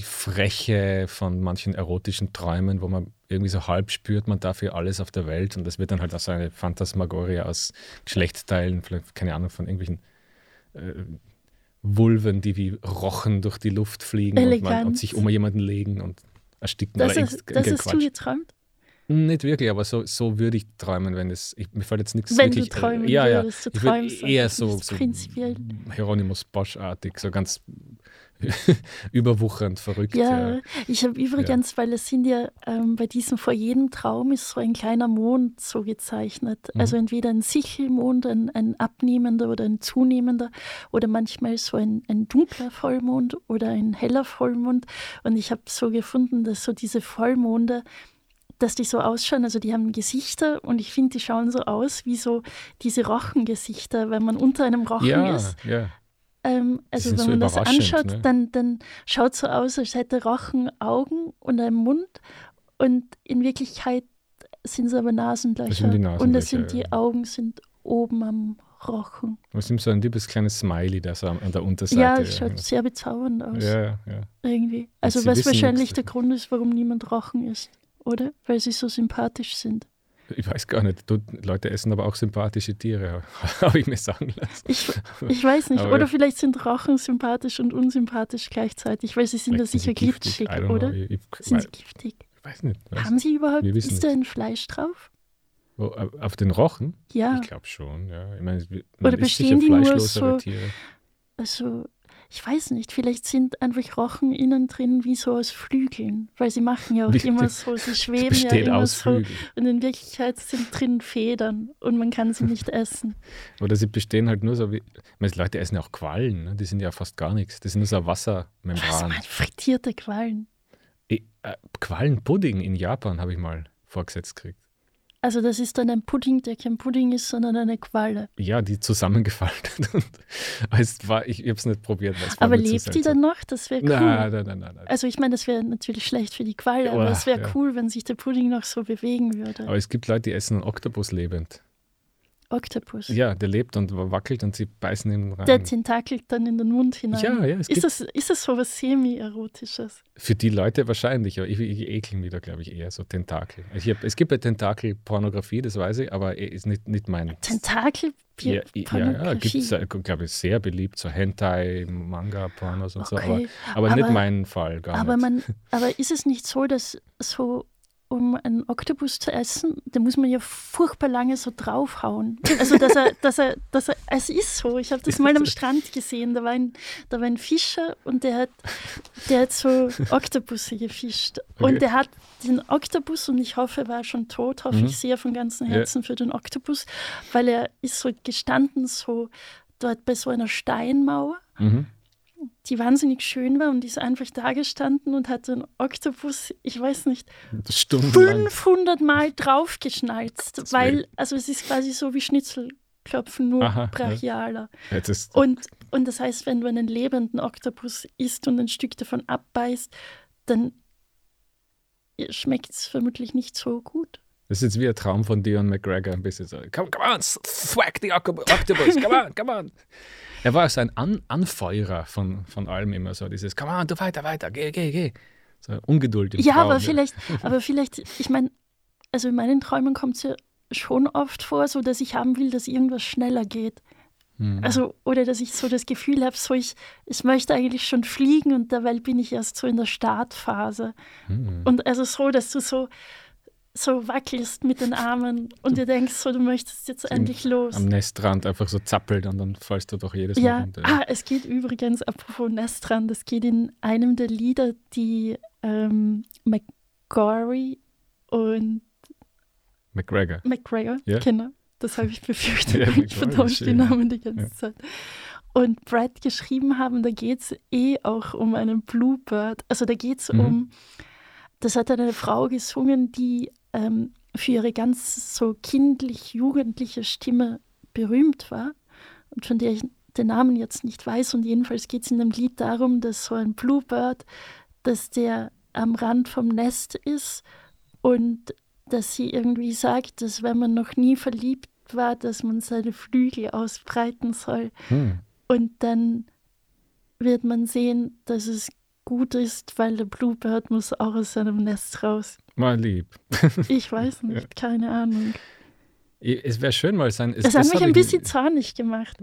Freche von manchen erotischen Träumen, wo man irgendwie so halb spürt, man dafür alles auf der Welt und das wird dann halt auch so eine Phantasmagorie aus Geschlechtsteilen, vielleicht, keine Ahnung, von irgendwelchen äh, Vulven, die wie Rochen durch die Luft fliegen und, man, und, sich um jemanden legen und ersticken. Das, ist, das hast du geträumt? Nicht wirklich, aber so, so würde ich träumen, wenn es. Ich, mir fällt jetzt nichts wenn wirklich. Du träumen äh, ja, ja. Würdest, du ich träumst, eher so, so prinzipiell. Hieronymus Bosch-artig, so ganz überwuchernd, verrückt. Ja, Ja, ich habe übrigens, weil es sind ja ähm, bei diesem vor jedem Traum ist so ein kleiner Mond so gezeichnet. Mhm. Also entweder ein Sichelmond, ein, ein abnehmender oder ein zunehmender oder manchmal so ein, ein dunkler Vollmond oder ein heller Vollmond. Und ich habe so gefunden, dass so diese Vollmonde dass die so ausschauen, also die haben Gesichter und ich finde, die schauen so aus wie so diese Rochengesichter, wenn man unter einem Rochen ja, ist. ja. Ähm, also wenn so man das anschaut, ne? dann, dann schaut so aus, als hätte Rochen Augen und einen Mund und in Wirklichkeit sind es aber Nasenlöcher. Das sind die und das Nasenlöcher, sind die ja. Augen sind oben am Rochen. Was nimmt so ein liebes kleines Smiley, das an an der Unterseite. ja, es schaut sehr bezaubernd aus. ja, ja. Irgendwie. Also was wahrscheinlich nichts der Grund ist, warum niemand Rochen isst, oder? Weil sie so sympathisch sind. Ich weiß gar nicht. Leute essen aber auch sympathische Tiere, habe ich mir sagen lassen. Ich, ich weiß nicht. Aber- oder vielleicht sind Rochen sympathisch und unsympathisch gleichzeitig, weil sie sind sind sicher giftig, oder? Ich, ich, Sind sie giftig? weiß nicht. Was? Haben sie überhaupt, ist da ein Fleisch drauf? Wo, auf den Rochen? Ja, Ich glaube schon, ja. Ich meine, Oder bestehen die nur so- Tiere. also ich weiß nicht, vielleicht sind einfach Rochen innen drin wie so aus Flügeln, weil sie machen ja auch immer so, sie schweben ja immer aus so Flügeln. und in Wirklichkeit sind drin Federn und man kann sie nicht essen. Oder sie bestehen halt nur so wie. Ich meine, Leute essen ja auch Quallen, ne? die sind ja fast gar nichts. Das sind nur so eine Was man frittierte Quallen. Äh, Quallenpudding in Japan habe ich mal vorgesetzt gekriegt. Also das ist dann ein Pudding, der kein Pudding ist, sondern eine Qualle. Ja, die zusammengefaltet. Es war, ich ich habe es nicht probiert. Aber lebt die dann noch? Das wäre cool. Nein, nein, nein, nein. Also ich meine, das wäre natürlich schlecht für die Qualle, aber Uah, es wäre ja. cool, wenn sich der Pudding noch so bewegen würde. Aber es gibt Leute, die essen einen Oktopus lebend. Oktopus. Ja, der lebt und wackelt und sie beißen ihn rein. Der tentakelt dann in den Mund hinein. ja, ja, Ist das, ist das so was Semi-Erotisches? für die Leute wahrscheinlich, aber ich, ich ekel mich da, glaube ich, eher so Tentakel. Hab, es gibt ja Tentakel-Pornografie, das weiß ich, aber ist nicht, nicht mein. Tentakel? ja, ja, ja, Pornografie. gibt es, glaube ich, sehr beliebt, so Hentai, Manga-Pornos und so, aber, Okay. aber, nicht Aber- mein Fall, gar Aber, nicht. man, aber ist es nicht so, dass so, um einen Oktopus zu essen, da muss man ja furchtbar lange so draufhauen. Also, dass er, dass er, dass er, es ist so. Ich habe das mal am Strand gesehen. Da war ein, da war ein Fischer und der hat, der hat so Oktopusse gefischt. Okay. Und der hat den Oktopus, und ich hoffe, er war schon tot, hoffe Mhm. ich sehr von ganzem. Herzen für den Oktopus, weil er ist so gestanden, so dort bei so einer Steinmauer Mhm. Die wahnsinnig schön war und die ist einfach da gestanden und hat den Oktopus, ich weiß nicht, Das stundenlang. 500 Mal draufgeschnalzt, weil, also es ist quasi so wie Schnitzelklopfen, nur Aha, brachialer. Ja, Und, und das heißt, wenn du einen lebenden Oktopus isst und ein Stück davon abbeißt, dann schmeckt es vermutlich nicht so gut. das ist jetzt wie ein Traum von Dion McGregor, ein bisschen so. Come, come on, thwack the Octopus, come on, come on. Er war so ein An Anfeuerer von, von allem immer so, dieses Come on, du weiter, weiter, geh, geh, geh. So Ungeduld im Ja, Traum. aber vielleicht, aber vielleicht, ich meine, also in meinen Träumen kommt es ja schon oft vor, so dass ich haben will, dass irgendwas schneller geht. Mhm. Also, oder dass ich so das Gefühl habe, so ich, ich möchte eigentlich schon fliegen und dabei bin ich erst so in der Startphase. Mhm. Und also so, dass du so, so wackelst mit den Armen und dir denkst, so du möchtest jetzt endlich los. Am Nestrand einfach so zappelt und dann fallst du doch jedes Mal Ja, runter. ah, es geht übrigens, apropos Nestran, das geht in einem der Lieder, die ähm, McGorry und McGregor. McGregor, Ja. genau, das habe ich befürchtet, Ja, ich vertausche die. Namen die ganze Ja. Zeit. Und Brad geschrieben haben, da geht es eh auch um einen Bluebird. Also da geht es Mhm. um, das hat eine Frau gesungen, die ähm, für ihre ganz so kindlich-jugendliche Stimme berühmt war und von der ich den Namen jetzt nicht weiß. Und jedenfalls geht es in dem Lied darum, dass so ein Bluebird, dass der am Rand vom Nest ist und dass sie irgendwie sagt, dass wenn man noch nie verliebt war, dass man seine Flügel ausbreiten soll. Hm. Und dann wird man sehen, dass es gut ist, weil der Bluebird muss auch aus seinem Nest raus. Mal lieb. Ich weiß nicht, keine Ahnung. Es wäre schön mal sein. Es, Das hat das mich hab ein ich- bisschen zornig gemacht.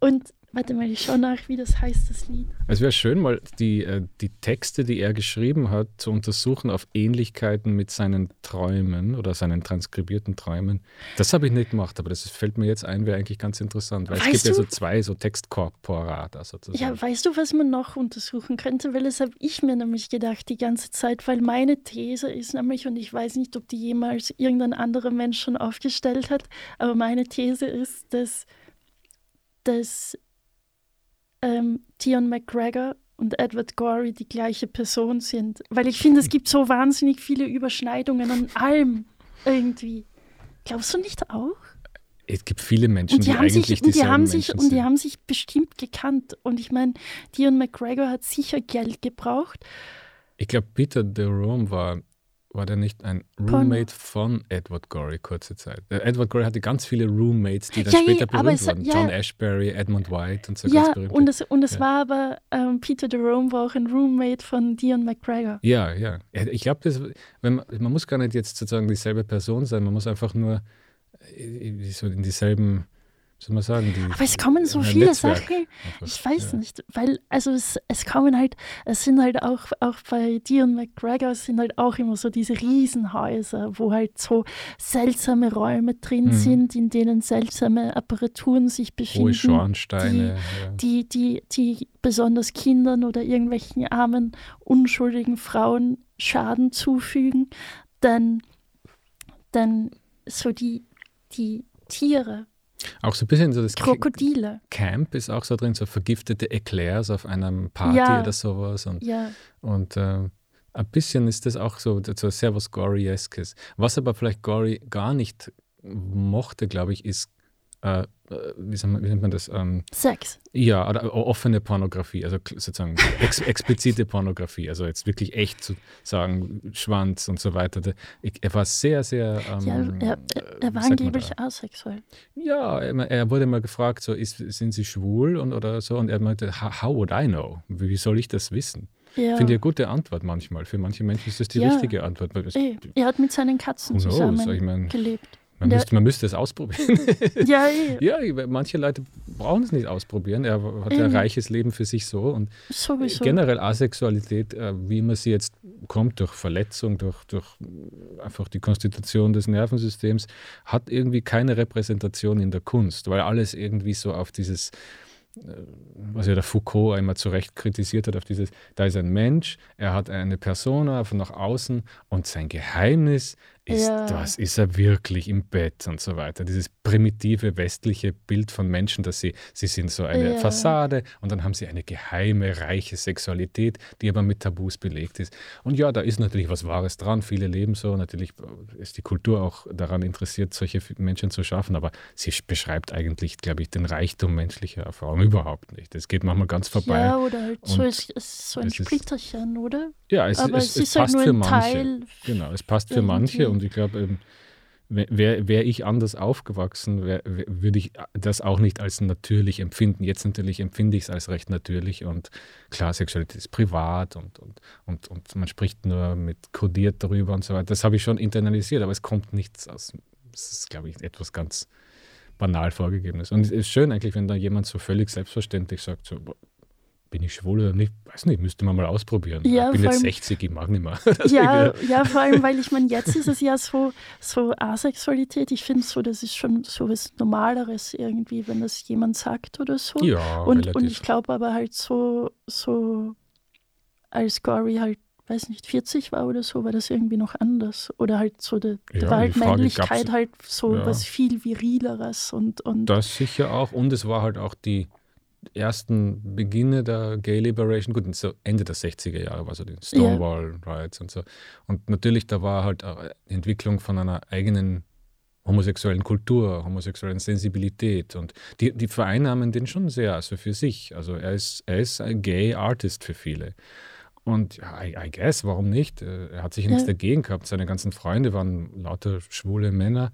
Und warte mal, ich schaue nach, wie das heißt, das Lied. Es wäre schön, mal die, äh, die Texte, die er geschrieben hat, zu untersuchen auf Ähnlichkeiten mit seinen Träumen oder seinen transkribierten Träumen. Das habe ich nicht gemacht, aber das fällt mir jetzt ein, wäre eigentlich ganz interessant, weil es Weißt gibt ja du- so zwei so Textkorpora da sozusagen. Ja, weißt du, was man noch untersuchen könnte? Weil das habe ich mir nämlich gedacht die ganze Zeit, weil meine These ist nämlich, und ich weiß nicht, ob die jemals irgendein anderer Mensch schon aufgestellt hat, aber meine These ist, dass, dass ähm, Theon McGregor und Edward Gorey die gleiche Person sind. Weil ich finde, es gibt so wahnsinnig viele Überschneidungen an allem irgendwie. Glaubst du nicht auch? es gibt viele Menschen, die, die, haben eigentlich sich, und die haben sich Menschen und die sind. haben sich bestimmt gekannt. Und ich meine, Dion McGregor hat sicher Geld gebraucht. Ich glaube, Peter Jerome war, war der nicht ein Von- Roommate von Edward Gorey kurze Zeit. Äh, Edward Gorey hatte ganz viele Roommates, die dann Ja, ja, später aber berühmt es- wurden. ja. John Ashbery, Edmund White und so ja, ganz berühmte. und es, und es Ja. war aber, ähm, Peter Jerome war auch ein Roommate von Dion McGregor. Ja, ja. Ja, Ich glaube, man, man muss gar nicht jetzt sozusagen dieselbe Person sein, man muss einfach nur äh, so in dieselben, soll man sagen, die, Aber es kommen so viele Netzwerk Sachen. Ich weiß ja. nicht, weil, also es, es kommen halt, es sind halt auch, auch bei Dion McGregor sind halt auch immer so diese Riesenhäuser, wo halt so seltsame Räume drin Mhm. sind, in denen seltsame Apparaturen sich Hohe befinden. Schornsteine. ja. die, die, die besonders Kindern oder irgendwelchen armen, unschuldigen Frauen Schaden zufügen, dann, dann so die, die Tiere, Auch so ein bisschen so das Krokodile. Camp ist auch so drin, so vergiftete Eclairs auf einem Party Ja. oder sowas. Und, Ja, und äh, ein bisschen ist das auch so, so sehr was Gory-eskes. Was aber vielleicht Gory gar nicht mochte, glaube ich, ist, äh, wie, soll man, wie nennt man das? Ähm, Sex. Ja, oder offene Pornografie, also sozusagen ex explizite Pornografie, also jetzt wirklich echt zu sagen, Schwanz und so weiter. Er war sehr, sehr. Ähm, Ja, er, er, äh, war wie angeblich da? asexuell. Ja, er, wurde mal gefragt, so, ist, sind Sie schwul und, oder so? Und er meinte, "How- would I know? Wie wie soll ich das wissen? Ja. Finde ich eine gute Antwort manchmal. Für manche Menschen ist das die Ja. richtige Antwort. Es, Er hat mit seinen Katzen knows? zusammen Ich meine, gelebt. Man, Der- müsste, man müsste es ausprobieren. Ja, eh, ja, manche Leute brauchen es nicht ausprobieren. Er hat ein Eben. reiches Leben für sich so und sowieso. Generell Asexualität, äh, wie man sie jetzt kommt, durch Verletzung, durch, durch äh, einfach die Konstitution des Nervensystems, hat irgendwie keine Repräsentation in der Kunst, weil alles irgendwie so auf dieses, äh, was ja der Foucault einmal zu Recht kritisiert hat, auf dieses, da ist ein Mensch, er hat eine Persona von nach außen und sein Geheimnis ist, Ja. das ist er wirklich im Bett und so weiter. Dieses primitive westliche Bild von Menschen, dass sie, sie sind so eine Ja. Fassade und dann haben sie eine geheime, reiche Sexualität, die aber mit Tabus belegt ist. Und ja, da ist natürlich was Wahres dran. Viele leben so. Natürlich ist die Kultur auch daran interessiert, solche Menschen zu schaffen, aber sie beschreibt eigentlich, glaube ich, den Reichtum menschlicher Erfahrung überhaupt nicht. Es geht manchmal ganz vorbei. Ja, oder halt so, es ist so ein Splitterchen, oder? Ja, es, Aber es, es, es, ist halt passt nur für ein manche. Teil. Genau, es passt für manche. Und ich glaube, ähm, wäre wär ich anders aufgewachsen, würde ich das auch nicht als natürlich empfinden. Jetzt natürlich empfinde ich es als recht natürlich und klar, Sexualität ist privat und, und, und, und man spricht nur mit kodiert darüber und so weiter. Das habe ich schon internalisiert, aber es kommt nichts aus. Das ist, glaube ich, etwas ganz banal Vorgegebenes. Und es ist schön eigentlich, wenn da jemand so völlig selbstverständlich sagt, so, bin ich schwul oder nicht? Weiß nicht, müsste man mal ausprobieren. Ja, ich bin jetzt allem- 60, ich mag nicht mehr. Ja, ja, vor allem, weil ich meine, jetzt ist es ja so, so Asexualität. Ich finde so, das ist schon so was Normaleres irgendwie, wenn das jemand sagt oder so. Ja, und, relativ. und ich glaube aber halt so, so als Gory halt, weiß nicht, 40 war oder so, war das irgendwie noch anders. Oder halt so, da da Ja, war halt Frage Männlichkeit halt so ja. was viel virileres und, und Das sicher auch. Und es war halt auch die ersten Beginne der Gay Liberation, gut, so Ende der 60er Jahre war so die Stonewall Riots und so. Und natürlich, da war halt auch die Entwicklung von einer eigenen homosexuellen Kultur, homosexuellen Sensibilität. Und die, die vereinnahmen den schon sehr, also für sich. Also er ist, er ist ein Gay Artist für viele. Und ja, I, I guess, warum nicht? Äh, Er hat nichts Ja. dagegen gehabt. Seine ganzen Freunde waren lauter schwule Männer.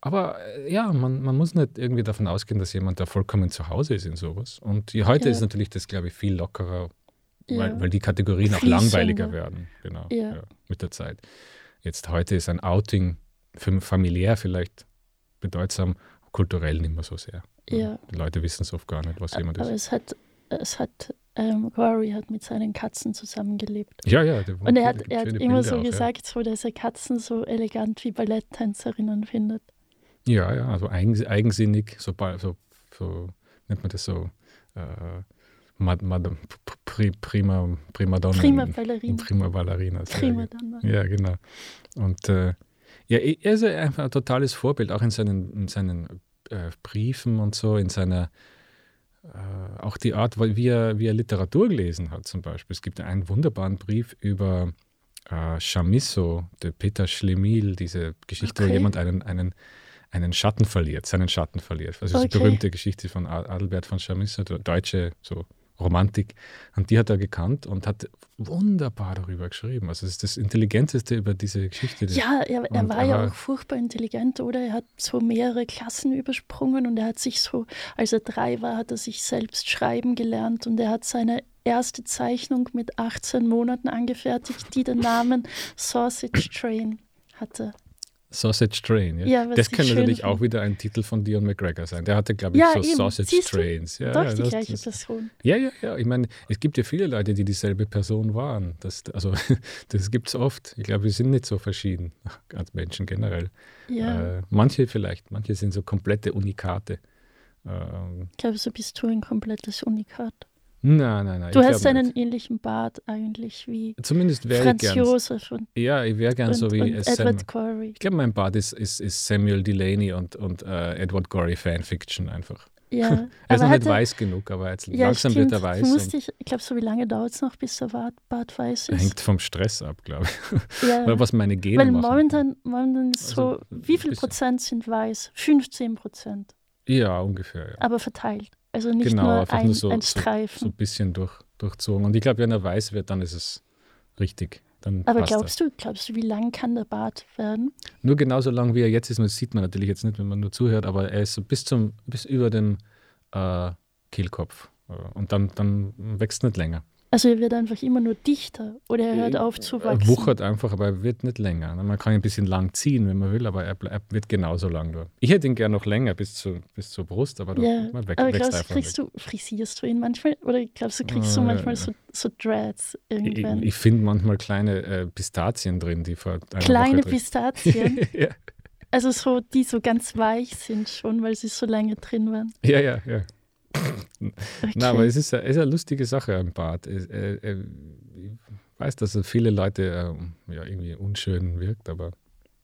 Aber äh, ja, man, man muss nicht irgendwie davon ausgehen, dass jemand da vollkommen zu Hause ist in sowas. Und heute Ja. ist natürlich das, glaube ich, viel lockerer Ja. weil, weil die Kategorien auch langweiliger werden, genau, Ja. ja, mit der Zeit. Jetzt heute ist ein Outing für familiär vielleicht bedeutsam, kulturell nicht mehr so sehr. Ja. Die Leute wissen es oft gar nicht, was jemand Aber ist. es hat, es hat, ähm, Rory hat mit seinen Katzen zusammengelebt. Ja, ja. der- Und er hat, er hat immer Bilder so auch, ja. gesagt, so, dass er Katzen so elegant wie Balletttänzerinnen findet. Ja, ja, also eigen, eigensinnig, so, so, so nennt man das so, äh, Mad, Mad, Pri, Prima, Primadonna. Prima Ballerina. Prima Ballerina. Prima. Donna. Ja, genau. Und äh, ja, er ist einfach ein totales Vorbild, auch in seinen, in seinen äh, Briefen und so, in seiner, äh, auch die Art, wie er, wie er Literatur gelesen hat zum Beispiel. Es gibt einen wunderbaren Brief über äh, Chamisso, der Peter Schlemil, diese Geschichte, wo Okay. jemand einen, einen, einen Schatten verliert, seinen Schatten verliert. Also Okay. die berühmte Geschichte von Adelbert von Chamisso, deutsche so Romantik. Und die hat er gekannt und hat wunderbar darüber geschrieben. Also es ist das Intelligenteste über diese Geschichte. die- Ja, er, er war ja auch furchtbar intelligent, oder? Er hat so mehrere Klassen übersprungen und er hat sich so, als er drei war, hat er sich selbst schreiben gelernt und er hat seine erste Zeichnung mit 18 Monaten angefertigt, die den Namen Sausage Train hatte. Sausage Train. Ja. Ja, das könnte natürlich auch wieder ein Titel von Dion McGregor sein. Der hatte, glaube ich, Ja, so eben. Sausage Siehst? Trains. Ja, Doch ja, die das- gleiche das- Person. Ja, ja, ja. Ich meine, es gibt ja viele Leute, die dieselbe Person waren. Das, also, das gibt es oft. Ich glaube, wir sind nicht so verschieden als Menschen generell. Ja, Äh, manche vielleicht, manche sind so komplette Unikate. Ähm, ich glaube, so bist du ein komplettes Unikat. Nein, nein, nein. Du ich hast einen nicht. ähnlichen Bart eigentlich wie Zumindest wäre ich Franz gern. Josef und, Ja, ich wäre gern und, so wie und Sam, Edward Corey. Ich glaube, mein Bart ist, ist, ist Samuel Delaney und, und äh, Edward Gorey Fanfiction einfach. Ja, Er ist noch nicht hatte- weiß genug, aber jetzt Ja, langsam stimmt. wird er weiß. Musst dich, ich glaube, so wie lange dauert es noch, bis der Bart, weiß ist? hängt vom Stress ab, glaube ich. ja. Oder was meine Gene Weil machen. momentan, momentan ist so, Also, wie viel. Prozent sind weiß? 15 Prozent, Ja, ungefähr. Ja. aber verteilt. Also nicht Genau, nur ein, nur so- ein so- So Streifen. ein bisschen durch, durchzogen. Und ich glaube, wenn er weiß wird, dann ist es richtig. Dann aber glaubst du, glaubst du, wie lang kann der Bart werden? er. Nur genauso lang, wie er jetzt ist, das sieht man natürlich jetzt nicht, wenn man nur zuhört, aber er ist so bis, zum, bis über dem äh, Kehlkopf. Äh, Und dann, dann wächst nicht länger. Also er wird einfach immer nur dichter oder er hört auf zu Er wachsen. wuchert einfach, aber er wird nicht länger. Man kann ihn ein bisschen lang ziehen, wenn man will, aber er, ble- er wird genauso lang nur. Ich hätte ihn gern noch länger bis, zu, bis zur Brust, aber Ja, man wächst, aber glaubst einfach kriegst weg. du, frisierst du ihn manchmal? Oder glaubst du, kriegst du Äh, manchmal so, so Dreads Ich, irgendwann? ich finde manchmal kleine äh, Pistazien drin, die vor einer Kleine Woche drin- Pistazien? ja, Also so, die so ganz weich sind schon, weil sie so lange drin waren. ja, ja. ja. Okay. Na, aber es ist, eine- es ist eine lustige Sache am Bart. Es, äh, äh, ich weiß, dass es viele Leute ähm, ja, irgendwie unschön wirkt, aber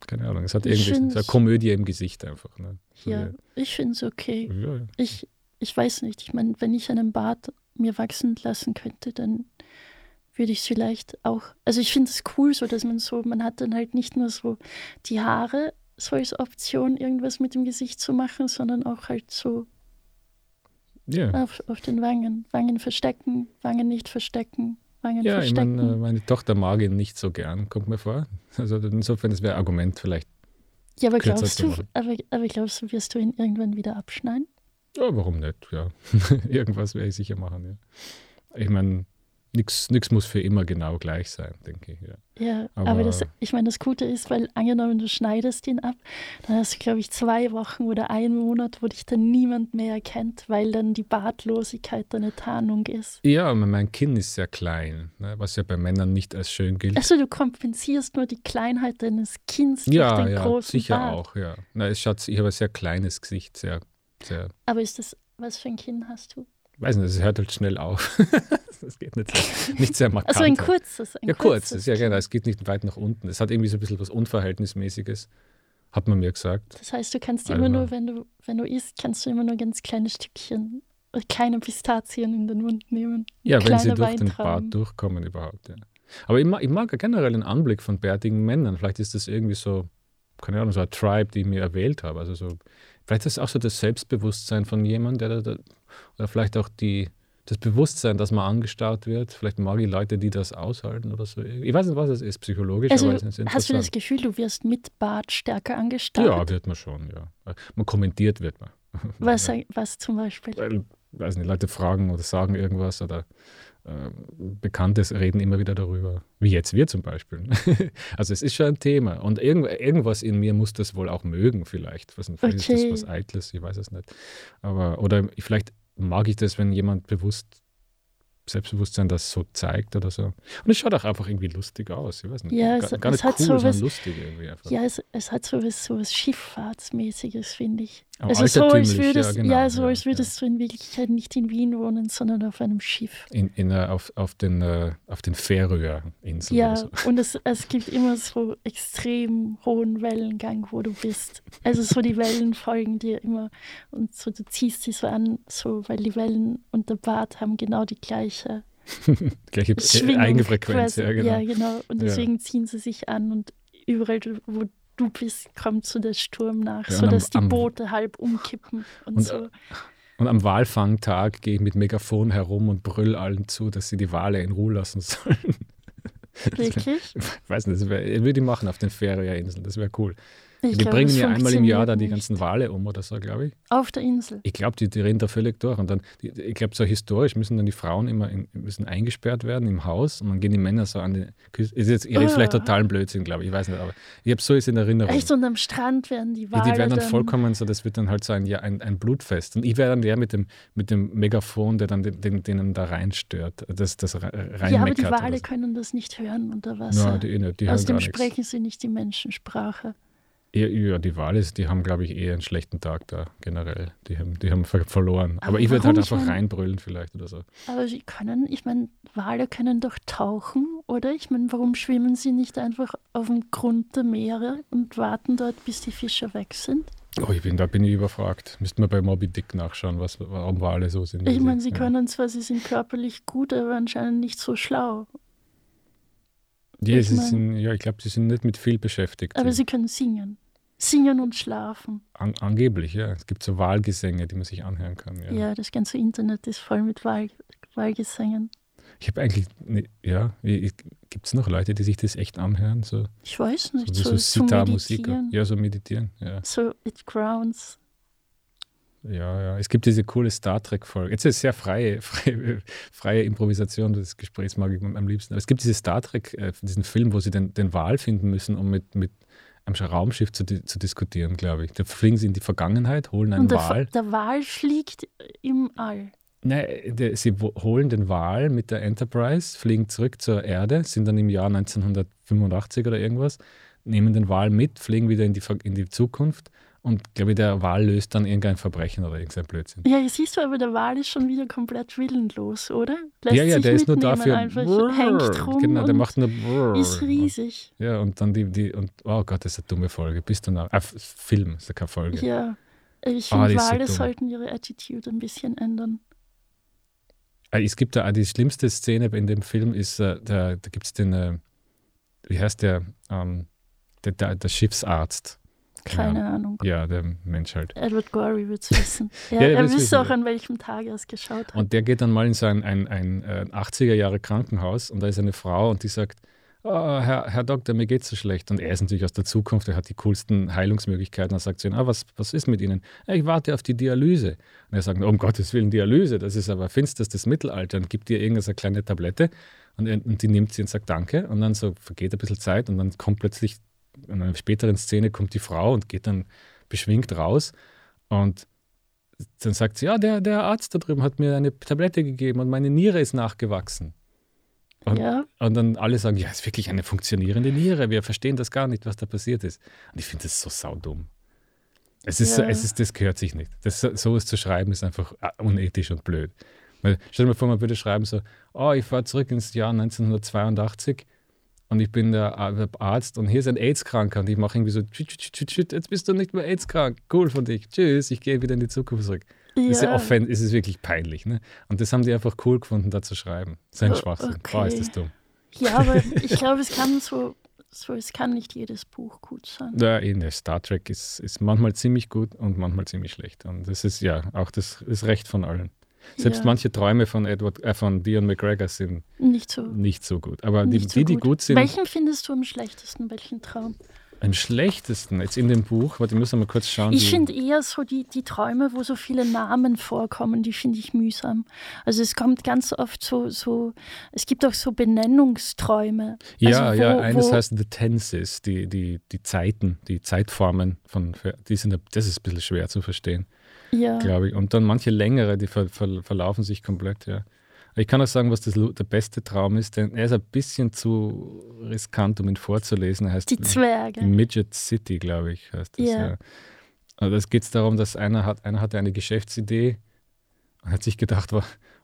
keine Ahnung. Es hat irgendwie so eine Komödie im Gesicht einfach. Ne? So ja, ich finde es okay. ja. Ich, ich weiß nicht, ich meine, wenn ich einen Bart mir wachsen lassen könnte, dann würde ich es vielleicht auch, also ich finde es cool so, dass man so, man hat dann halt nicht nur so die Haare so als Option, irgendwas mit dem Gesicht zu machen, sondern auch halt so ja. auf, auf den Wangen. Wangen verstecken, Wangen nicht verstecken, Wangen Ja, ich verstecken. meine, äh, meine Tochter mag ihn nicht so gern, kommt mir vor. Also insofern, das wäre ein Argument vielleicht. ja, aber glaubst du, aber, aber glaubst du, wirst du ihn irgendwann wieder abschneiden? Ja, warum nicht? Ja, irgendwas werde ich sicher machen. Ja. Ich meine, nichts muss für immer genau gleich sein, denke ich. Ja. Ja, aber, Aber- das, ich meine, das Gute ist, weil angenommen, du schneidest ihn ab, dann hast du, glaube ich, zwei Wochen oder einen Monat, wo dich dann niemand mehr erkennt, weil dann die Bartlosigkeit deine Tarnung ist. Ja, aber mein Kinn ist sehr klein, ne, was ja bei Männern nicht als schön gilt. Also du kompensierst nur die Kleinheit deines Kinns durch ja, den ja, großen sicher Bart. auch, ja. Na, es schaut, ich habe ein sehr kleines Gesicht, sehr, sehr, Aber ist das, was für ein Kinn hast du? Weiß nicht, es hört halt schnell auf. das geht nicht sehr, nicht sehr markant. Also ein kurzes. Ein Ja, kurz, kurzes ja genau, es geht nicht weit nach unten. Es hat irgendwie so ein bisschen was Unverhältnismäßiges, hat man mir gesagt. Das heißt, du kannst Also- immer nur, wenn du, wenn du isst, kannst du immer nur ganz kleine Stückchen, äh, kleine Pistazien in den Mund nehmen. Ja, wenn sie durch den. Bart durchkommen überhaupt, ja. Aber ich mag, ich mag generell den Anblick von bärtigen Männern. Vielleicht ist das irgendwie so, keine Ahnung, so ein Tribe, die ich mir erwählt habe. Also so, vielleicht ist das auch so das Selbstbewusstsein von jemandem, der da, oder vielleicht auch die, das Bewusstsein, dass man angestaut wird. Vielleicht mag ich Leute, die das aushalten oder so. Ich weiß nicht, was es ist, psychologisch, Also aber es ist hast du das. Gefühl, du wirst mit Bart stärker angestarrt? Ja, wird man schon, ja. Man kommentiert wird man. Was, was zum Beispiel? Weil, weiß nicht, Leute fragen oder sagen irgendwas oder, Bekanntes reden immer wieder darüber, wie jetzt wir zum Beispiel. also es ist schon ein Thema und irgend, irgendwas in mir muss das wohl auch mögen vielleicht. Was, vielleicht okay. ist das was Eitles, ich weiß es nicht. Aber, oder vielleicht mag ich das, wenn jemand bewusst Selbstbewusstsein das so zeigt oder so. Und es schaut auch einfach irgendwie lustig aus. Ich weiß nicht. Ja, es, gar, gar nicht cool, sondern lustig irgendwie einfach. Ja, es, es hat so was, so was Schifffahrtsmäßiges, finde ich. Also so, als würdest, ja, genau, ja, so ja, als würdest ja. du in Wirklichkeit nicht in Wien wohnen, sondern auf einem Schiff. In, in, uh, auf, auf den, uh, auf den Färöer-Inseln. Ja, so. und es, es gibt immer so extrem hohen Wellengang, wo du bist. Also so die Wellen folgen dir immer und so du ziehst sie so an, so weil die Wellen und der Bart haben genau die gleiche gleiche Schwingung, Eigenfrequenz. Ja, genau. ja, genau. Und deswegen ziehen sie sich an und überall, wo du bist, kommt so der Sturm nach, ja, sodass am, die Boote halb umkippen und, und so. Und am Walfangtag gehe ich mit Megafon herum und brüll allen zu, dass sie die Wale in Ruhe lassen sollen. Wirklich? Ich weiß nicht, das wär, würde ich machen auf den Färöerinseln, das wäre cool. Ich die glaub, bringen ja einmal im Jahr da die ganzen Wale um oder so, glaube ich. Auf der Insel. Ich glaube, die, die rennen da völlig durch. Und dann, die, ich glaube, so historisch müssen dann die Frauen immer in, müssen eingesperrt werden im Haus und dann gehen die Männer so an die Küste. Ist jetzt, ich rede oh. vielleicht totalen Blödsinn, glaube ich, ich weiß nicht, aber ich habe so ist in Erinnerung. Echt, und am Strand werden die Wale. Ja, die werden dann, dann, vollkommen so, das wird dann halt so ein, ja, ein, ein Blutfest. Und ich wäre dann der mit dem, mit dem Megafon, der dann den, den, denen da reinstört, das, das rein Ja, aber die Wale so. können das nicht hören unter Wasser. Ja, die, die Außerdem sprechen sie nicht die Menschensprache. Ja, die Wales, die haben, glaube ich, eher einen schlechten Tag da generell. Die haben, die haben verloren. Aber, aber ich würde halt einfach meine, reinbrüllen vielleicht oder so. Aber sie können, ich meine, Wale können doch tauchen, oder? Ich meine, warum schwimmen sie nicht einfach auf dem Grund der Meere und warten dort, bis die Fische weg sind? Oh, ich bin, da bin ich überfragt. Müssten wir bei Moby Dick nachschauen, was, warum Wale so sind. Ich meine, sie ja. können zwar, sie sind körperlich gut, aber anscheinend nicht so schlau. Ja, ich, mein, sind, ja, ich glaube, sie sind nicht mit viel beschäftigt. Aber sie können singen. Singen und schlafen. An, angeblich, ja. Es gibt so Wahlgesänge, die man sich anhören kann. Ja, ja das ganze Internet ist voll mit Wahl, Wahlgesängen. Ich habe eigentlich, ne, ja, gibt es noch Leute, die sich das echt anhören? So, ich weiß nicht. So, so, so Sitar-Musik. Ja, so meditieren. Ja. So, it grounds. Ja, ja. Es gibt diese coole Star Trek-Folge. Jetzt ist es sehr freie, freie, freie Improvisation des Gesprächs, mag ich am liebsten. Aber es gibt diese Star Trek, äh, diesen Film, wo sie den, den Wal finden müssen, um mit, mit am Raumschiff zu, zu diskutieren, glaube ich. Da fliegen sie in die Vergangenheit, holen einen Und der, Wal. Der Wal fliegt im All. Nein, sie holen den Wal mit der Enterprise, fliegen zurück zur Erde, sind dann im Jahr 1985 oder irgendwas, nehmen den Wal mit, fliegen wieder in die, in die Zukunft und glaube ich, der Wal löst dann irgendein Verbrechen oder irgendein Blödsinn. Ja, siehst du, aber der Wal ist schon wieder komplett willenlos, oder? Lässt ja, ja, der ist nur dafür. Einfach, hängt rum genau, der macht nur. Ist riesig. Ja, und dann die, die, und oh Gott, das ist eine dumme Folge. Bist du nach. Äh, Film, ist ja keine Folge. Ja. Ich finde, oh, Wale so sollten ihre Attitude ein bisschen ändern. Äh, es gibt da die schlimmste Szene in dem Film ist, äh, da, da gibt es den, äh, wie heißt der, ähm, der, der, der Schiffsarzt keine ja. Ahnung. Ja, der Mensch halt. Edward Gorey wird es wissen. Ja, ja, er wüsste auch, an welchem Tag er es geschaut hat. Und der geht dann mal in so ein, ein, ein, ein 80er-Jahre-Krankenhaus und da ist eine Frau und die sagt, oh, Herr, Herr Doktor, mir geht's so schlecht. Und er ist natürlich aus der Zukunft, er hat die coolsten Heilungsmöglichkeiten. Er sagt zu ihnen, ah, was, was ist mit Ihnen? ich warte auf die Dialyse. Und er sagt, um Gottes Willen, Dialyse, das ist aber finsterstes Mittelalter. Und gibt ihr irgendeine kleine Tablette und, und die nimmt sie und sagt Danke. Und dann so vergeht ein bisschen Zeit und dann kommt plötzlich in einer späteren Szene kommt die Frau und geht dann beschwingt raus und dann sagt sie, ja, der, der Arzt da drüben hat mir eine Tablette gegeben und meine Niere ist nachgewachsen. Und, ja. und dann alle sagen, ja, es ist wirklich eine funktionierende Niere, wir verstehen das gar nicht, was da passiert ist. Und ich finde das so saudumm. Es ist, ja. es ist, das gehört sich nicht. Das, sowas zu schreiben ist einfach äh, unethisch und blöd. Weil, stell dir mal vor, man würde schreiben so, oh, ich fahre zurück ins Jahr 1982 und ich bin der Arzt und hier ist ein AIDS-Kranker und ich mache irgendwie so, jetzt bist du nicht mehr AIDS-krank, cool von dich, tschüss, ich gehe wieder in die Zukunft zurück. Ja. Ist, ja offen, ist es wirklich peinlich. Ne? Und das haben die einfach cool gefunden, da zu schreiben. Sein oh, Schwachsinn. Okay. Boah, ist das dumm. Ja, aber ich glaube, es kann so, so, es kann nicht jedes Buch gut sein. Ja, in der Star Trek ist, ist manchmal ziemlich gut und manchmal ziemlich schlecht. Und das ist ja auch das, das Recht von allen. Selbst ja. manche Träume von Edward, äh, von Dion McGregor sind nicht so, nicht so gut. Aber die, so die, die gut. gut sind. Welchen findest du am schlechtesten? Welchen Traum? Am schlechtesten, jetzt in dem Buch, warte, ich muss mal kurz schauen. Ich finde eher so die, die Träume, wo so viele Namen vorkommen, die finde ich mühsam. Also es kommt ganz oft so, so es gibt auch so Benennungsträume. Ja, also wo, ja, eines heißt The Tenses, die, die, die Zeiten, die Zeitformen von, die sind, das ist ein bisschen schwer zu verstehen, ja. glaube ich. Und dann manche längere, die ver, ver, verlaufen sich komplett, ja. Ich kann auch sagen, was das, der beste Traum ist, denn er ist ein bisschen zu riskant, um ihn vorzulesen. Er heißt die Zwerge. Midget City, glaube ich, heißt das. Yeah. Ja. Also es geht darum, dass einer hat, einer hatte eine Geschäftsidee und hat sich gedacht,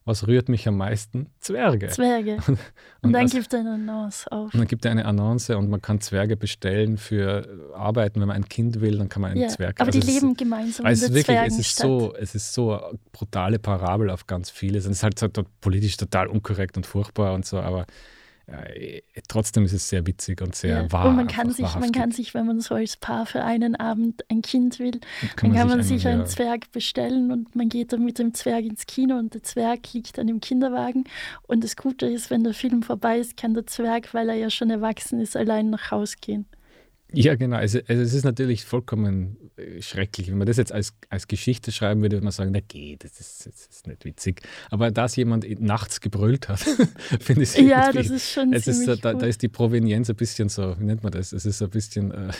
was rührt mich am meisten? Zwerge. Zwerge. Und, und, dann also, gibt er eine Annonce auf. Und dann gibt er eine Annonce und man kann Zwerge bestellen für Arbeiten. Wenn man ein Kind will, dann kann man einen ja, Zwerg Aber also die leben ist, gemeinsam also in der wirklich, es ist so, Es ist so eine brutale Parabel auf ganz vieles. Und es ist halt, halt politisch total unkorrekt und furchtbar und so, aber äh, trotzdem ist es sehr witzig und sehr ja. wahr. Und man kann, sich, man kann sich, wenn man so als Paar für einen Abend ein Kind will, kann dann kann man sich, einen, einen Zwerg bestellen und man geht dann mit dem Zwerg ins Kino und der Zwerg liegt dann im Kinderwagen. Und das Gute ist, wenn der Film vorbei ist, kann der Zwerg, weil er ja schon erwachsen ist, allein nach Hause gehen. Ja, genau. Also, also, es ist natürlich vollkommen äh, schrecklich. Wenn man das jetzt als, als Geschichte schreiben würde, würde man sagen, na geht, das ist, das ist nicht witzig. Aber dass jemand nachts gebrüllt hat, finde ich Ja, das ist schon es ist, da, da, ist die Provenienz ein bisschen so, wie nennt man das? Es ist ein bisschen, äh,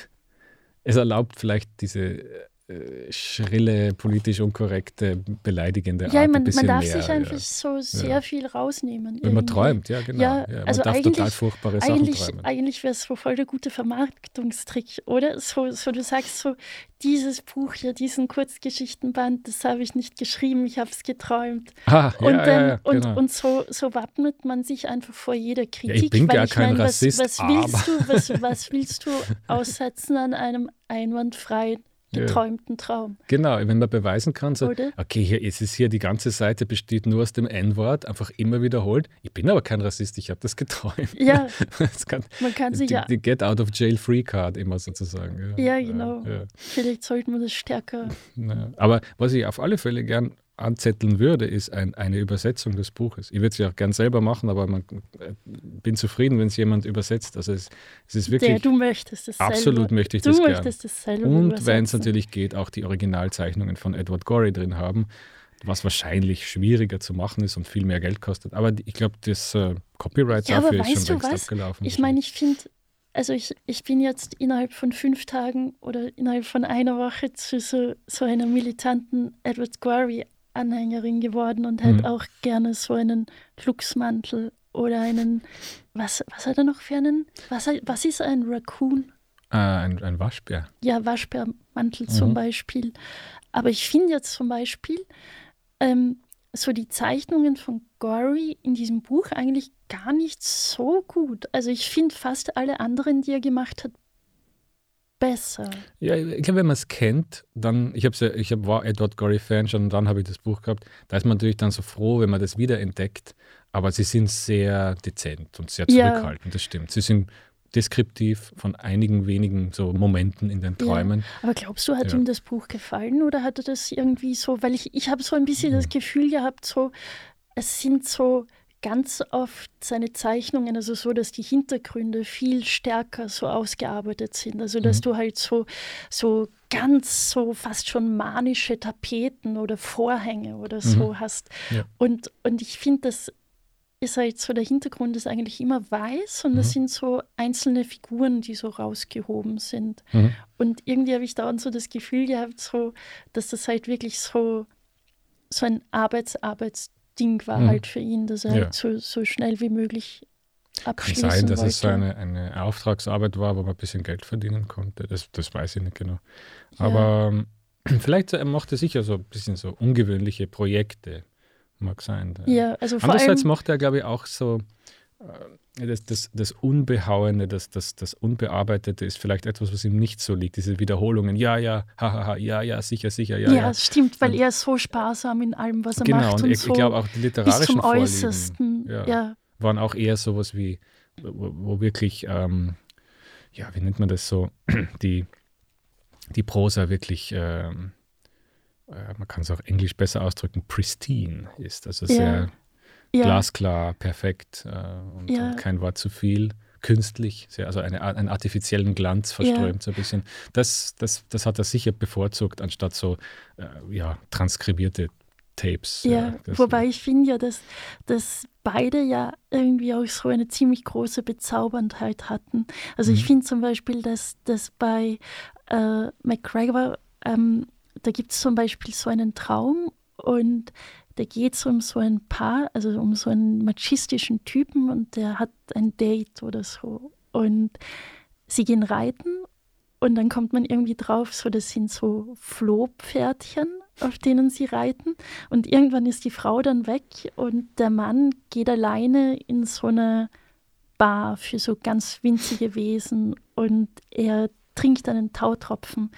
es erlaubt vielleicht diese äh, schrille, politisch unkorrekte, beleidigende Art. Ja, man, man darf mehr, sich einfach ja. so sehr ja. viel rausnehmen. Wenn man träumt, ja, genau. Ja, ja man also darf total furchtbare Sachen eigentlich, träumen. Eigentlich wäre es so voll der gute Vermarktungstrick, oder? So, so, du sagst so, dieses Buch hier, diesen Kurzgeschichtenband, das habe ich nicht geschrieben, ich habe es geträumt. Ah, und ja, dann, genau. und, und so, so wappnet man sich einfach vor jeder Kritik. ich bin gar kein mein, Rassist, was, was willst du, was, was willst du aussetzen an einem einwandfreien geträumten Traum. Genau, wenn man beweisen kann, so, okay, hier ist es hier, die ganze Seite besteht nur aus dem N-Wort, einfach immer wiederholt. Ich bin aber kein Rassist, ich habe das geträumt. Ja, kann, man kann sich die, ja... Die Get Out of Jail Free Card immer sozusagen. Ja, ja genau. Ja. Vielleicht sollte man das stärker... Ja. Aber was ich auf alle Fälle gern anzetteln würde, ist ein, eine Übersetzung des Buches. Ich würde es ja auch gern selber machen, aber man äh, bin zufrieden, wenn es jemand übersetzt. Also es, es ist wirklich. Der, du möchtest es Absolut selber. möchte ich du das möchtest es selber Und wenn es natürlich geht, auch die Originalzeichnungen von Edward Gorey drin haben, was wahrscheinlich schwieriger zu machen ist und viel mehr Geld kostet. Aber ich glaube, das äh, Copyright ja, dafür ist schon längst was? abgelaufen. Ich meine, ich finde also ich, ich bin jetzt innerhalb von fünf Tagen oder innerhalb von einer Woche zu so, so einer militanten Edward Gorey Anhängerin geworden und hätte mhm. auch gerne so einen Glucksmantel oder einen, was, was hat er noch für einen, was, was ist ein Raccoon? Äh, ein, ein Waschbär. Ja, Waschbärmantel mhm. zum Beispiel. Aber ich finde jetzt zum Beispiel ähm, so die Zeichnungen von Gory in diesem Buch eigentlich gar nicht so gut. Also ich finde fast alle anderen, die er gemacht hat, besser. Ja, ich glaube, wenn man es kennt, dann, ich, ja, ich hab, war Edward Gorey-Fan schon und dann habe ich das Buch gehabt, da ist man natürlich dann so froh, wenn man das wiederentdeckt, aber sie sind sehr dezent und sehr zurückhaltend, ja. das stimmt. Sie sind deskriptiv von einigen wenigen so Momenten in den Träumen. Ja. Aber glaubst du, hat ja. ihm das Buch gefallen oder hat er das irgendwie so, weil ich, ich habe so ein bisschen mhm. das Gefühl gehabt, so, es sind so ganz oft seine Zeichnungen, also so, dass die Hintergründe viel stärker so ausgearbeitet sind. Also dass mhm. du halt so, so ganz so fast schon manische Tapeten oder Vorhänge oder so mhm. hast. Ja. Und, und ich finde, das ist halt so, der Hintergrund ist eigentlich immer weiß und mhm. das sind so einzelne Figuren, die so rausgehoben sind. Mhm. Und irgendwie habe ich dauernd so das Gefühl gehabt, so, dass das halt wirklich so, so ein Arbeits-Arbeits- Ding war mhm. halt für ihn, dass er ja. halt so, so schnell wie möglich abschließen Kann sein, dass wollte. es so eine, eine Auftragsarbeit war, wo man ein bisschen Geld verdienen konnte. Das, das weiß ich nicht genau. Aber ja. vielleicht er mochte sicher so ein bisschen so ungewöhnliche Projekte. Mag sein. Ja, also Andererseits mochte er, glaube ich, auch so das, das, das Unbehauene, das, das, das Unbearbeitete ist vielleicht etwas, was ihm nicht so liegt. Diese Wiederholungen, ja, ja, hahaha, ha, ha, ja, ja, sicher, sicher, ja. Ja, ja. stimmt, weil und, er ist so sparsam in allem, was er genau, macht. Genau, und, ich, so ich glaube auch die literarischen bis zum Äußersten, ja, ja. waren auch eher sowas wie, wo, wo wirklich, ähm, ja, wie nennt man das so, die, die Prosa wirklich, ähm, äh, man kann es auch englisch besser ausdrücken, pristine ist. Also sehr glasklar, perfekt äh, und, ja. und, kein Wort zu viel. künstlich, also eine, einen artifiziellen Glanz verströmt, ja. so ein bisschen. Das, das, das hat er sicher bevorzugt, anstatt so äh, ja, transkribierte Tapes. Ja, ja wobei ich finde ja, dass, dass beide ja irgendwie auch so eine ziemlich große Bezauberndheit hatten. Also mhm. ich finde zum Beispiel, dass, dass bei äh, McGregor, ähm, da gibt es zum Beispiel so einen Traum und da geht es um so ein Paar, also um so einen machistischen Typen und der hat ein Date oder so. Und sie gehen reiten und dann kommt man irgendwie drauf, so das sind so Flohpferdchen, auf denen sie reiten. Und irgendwann ist die Frau dann weg und der Mann geht alleine in so eine Bar für so ganz winzige Wesen und er trinkt einen Tautropfen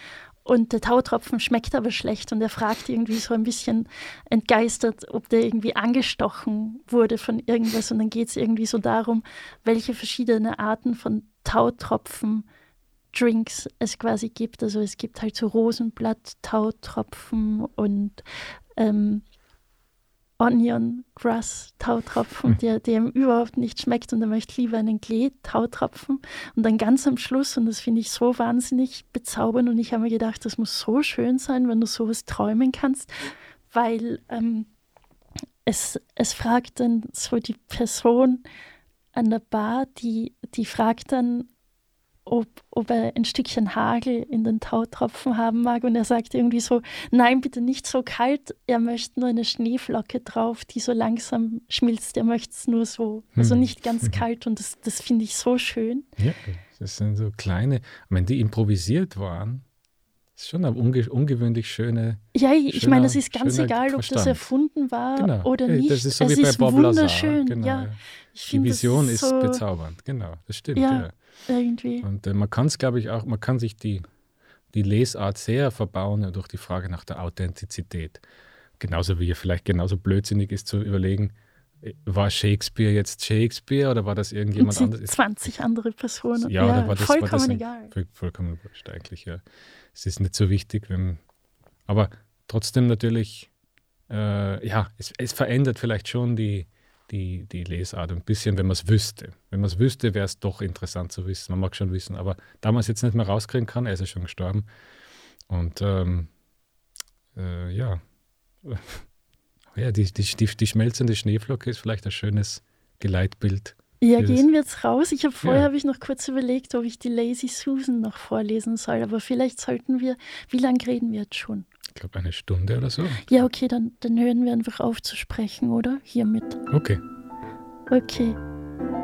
und der Tautropfen schmeckt aber schlecht und er fragt irgendwie so ein bisschen entgeistert, ob der irgendwie angestochen wurde von irgendwas. Und dann geht es irgendwie so darum, welche verschiedene Arten von Tautropfen Drinks es quasi gibt. Also es gibt halt so Rosenblatt, Tautropfen und ähm, Onion Grass Tautropfen, hm. der, der ihm überhaupt nicht schmeckt und er möchte lieber einen Klee Tautropfen. Und dann ganz am Schluss, und das finde ich so wahnsinnig bezaubernd, und ich habe mir gedacht, das muss so schön sein, wenn du sowas träumen kannst, weil ähm, es, es fragt dann so die Person an der Bar, die, die fragt dann, ob, ob er ein Stückchen Hagel in den Tautropfen haben mag. Und er sagt irgendwie so, nein, bitte nicht so kalt. Er möchte nur eine Schneeflocke drauf, die so langsam schmilzt. Er möchte es nur so, also hm. nicht ganz kalt. Und das, das finde ich so schön. Ja, das sind so kleine, wenn die improvisiert waren, ist schon eine unge ungewöhnlich schöne. Ja, ich schöner, meine, es ist ganz egal, ob Verstand. das erfunden war genau. oder nicht. Das ist so es wie bei Bob wunderschön. Genau, ja. Die Vision ist so bezaubernd, genau, das stimmt. Ja. ja. Irgendwie. Und äh, man kann es, glaube ich, auch, man kann sich die, die Lesart sehr verbauen ja, durch die Frage nach der Authentizität. Genauso wie vielleicht genauso blödsinnig ist zu überlegen, äh, war Shakespeare jetzt Shakespeare oder war das irgendjemand anderes? 20 andere Personen. Ja, ja war das, vollkommen war das ein, egal. Vollkommen wurscht eigentlich, ja. Es ist nicht so wichtig, wenn, aber trotzdem natürlich, äh, ja, es, es, verändert vielleicht schon die, die, die Lesart ein bisschen, wenn man es wüsste. Wenn man es wüsste, wäre es doch interessant zu wissen. Man mag schon wissen, aber da man es jetzt nicht mehr rauskriegen kann, er ist ja schon gestorben. Und ähm, äh, ja, ja die, die, die, die schmelzende Schneeflocke ist vielleicht ein schönes Geleitbild. Ja, gehen wir jetzt raus. Ich habe vorher ja. habe ich noch kurz überlegt, ob ich die Lazy Susan noch vorlesen soll, aber vielleicht sollten wir, wie lange reden wir jetzt schon? Ich glaube, eine Stunde oder so. Ja, okay, dann, dann hören wir einfach auf zu sprechen, oder? Hiermit. Okay. Okay.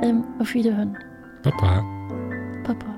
Ähm, auf Wiederhören. Papa. Papa.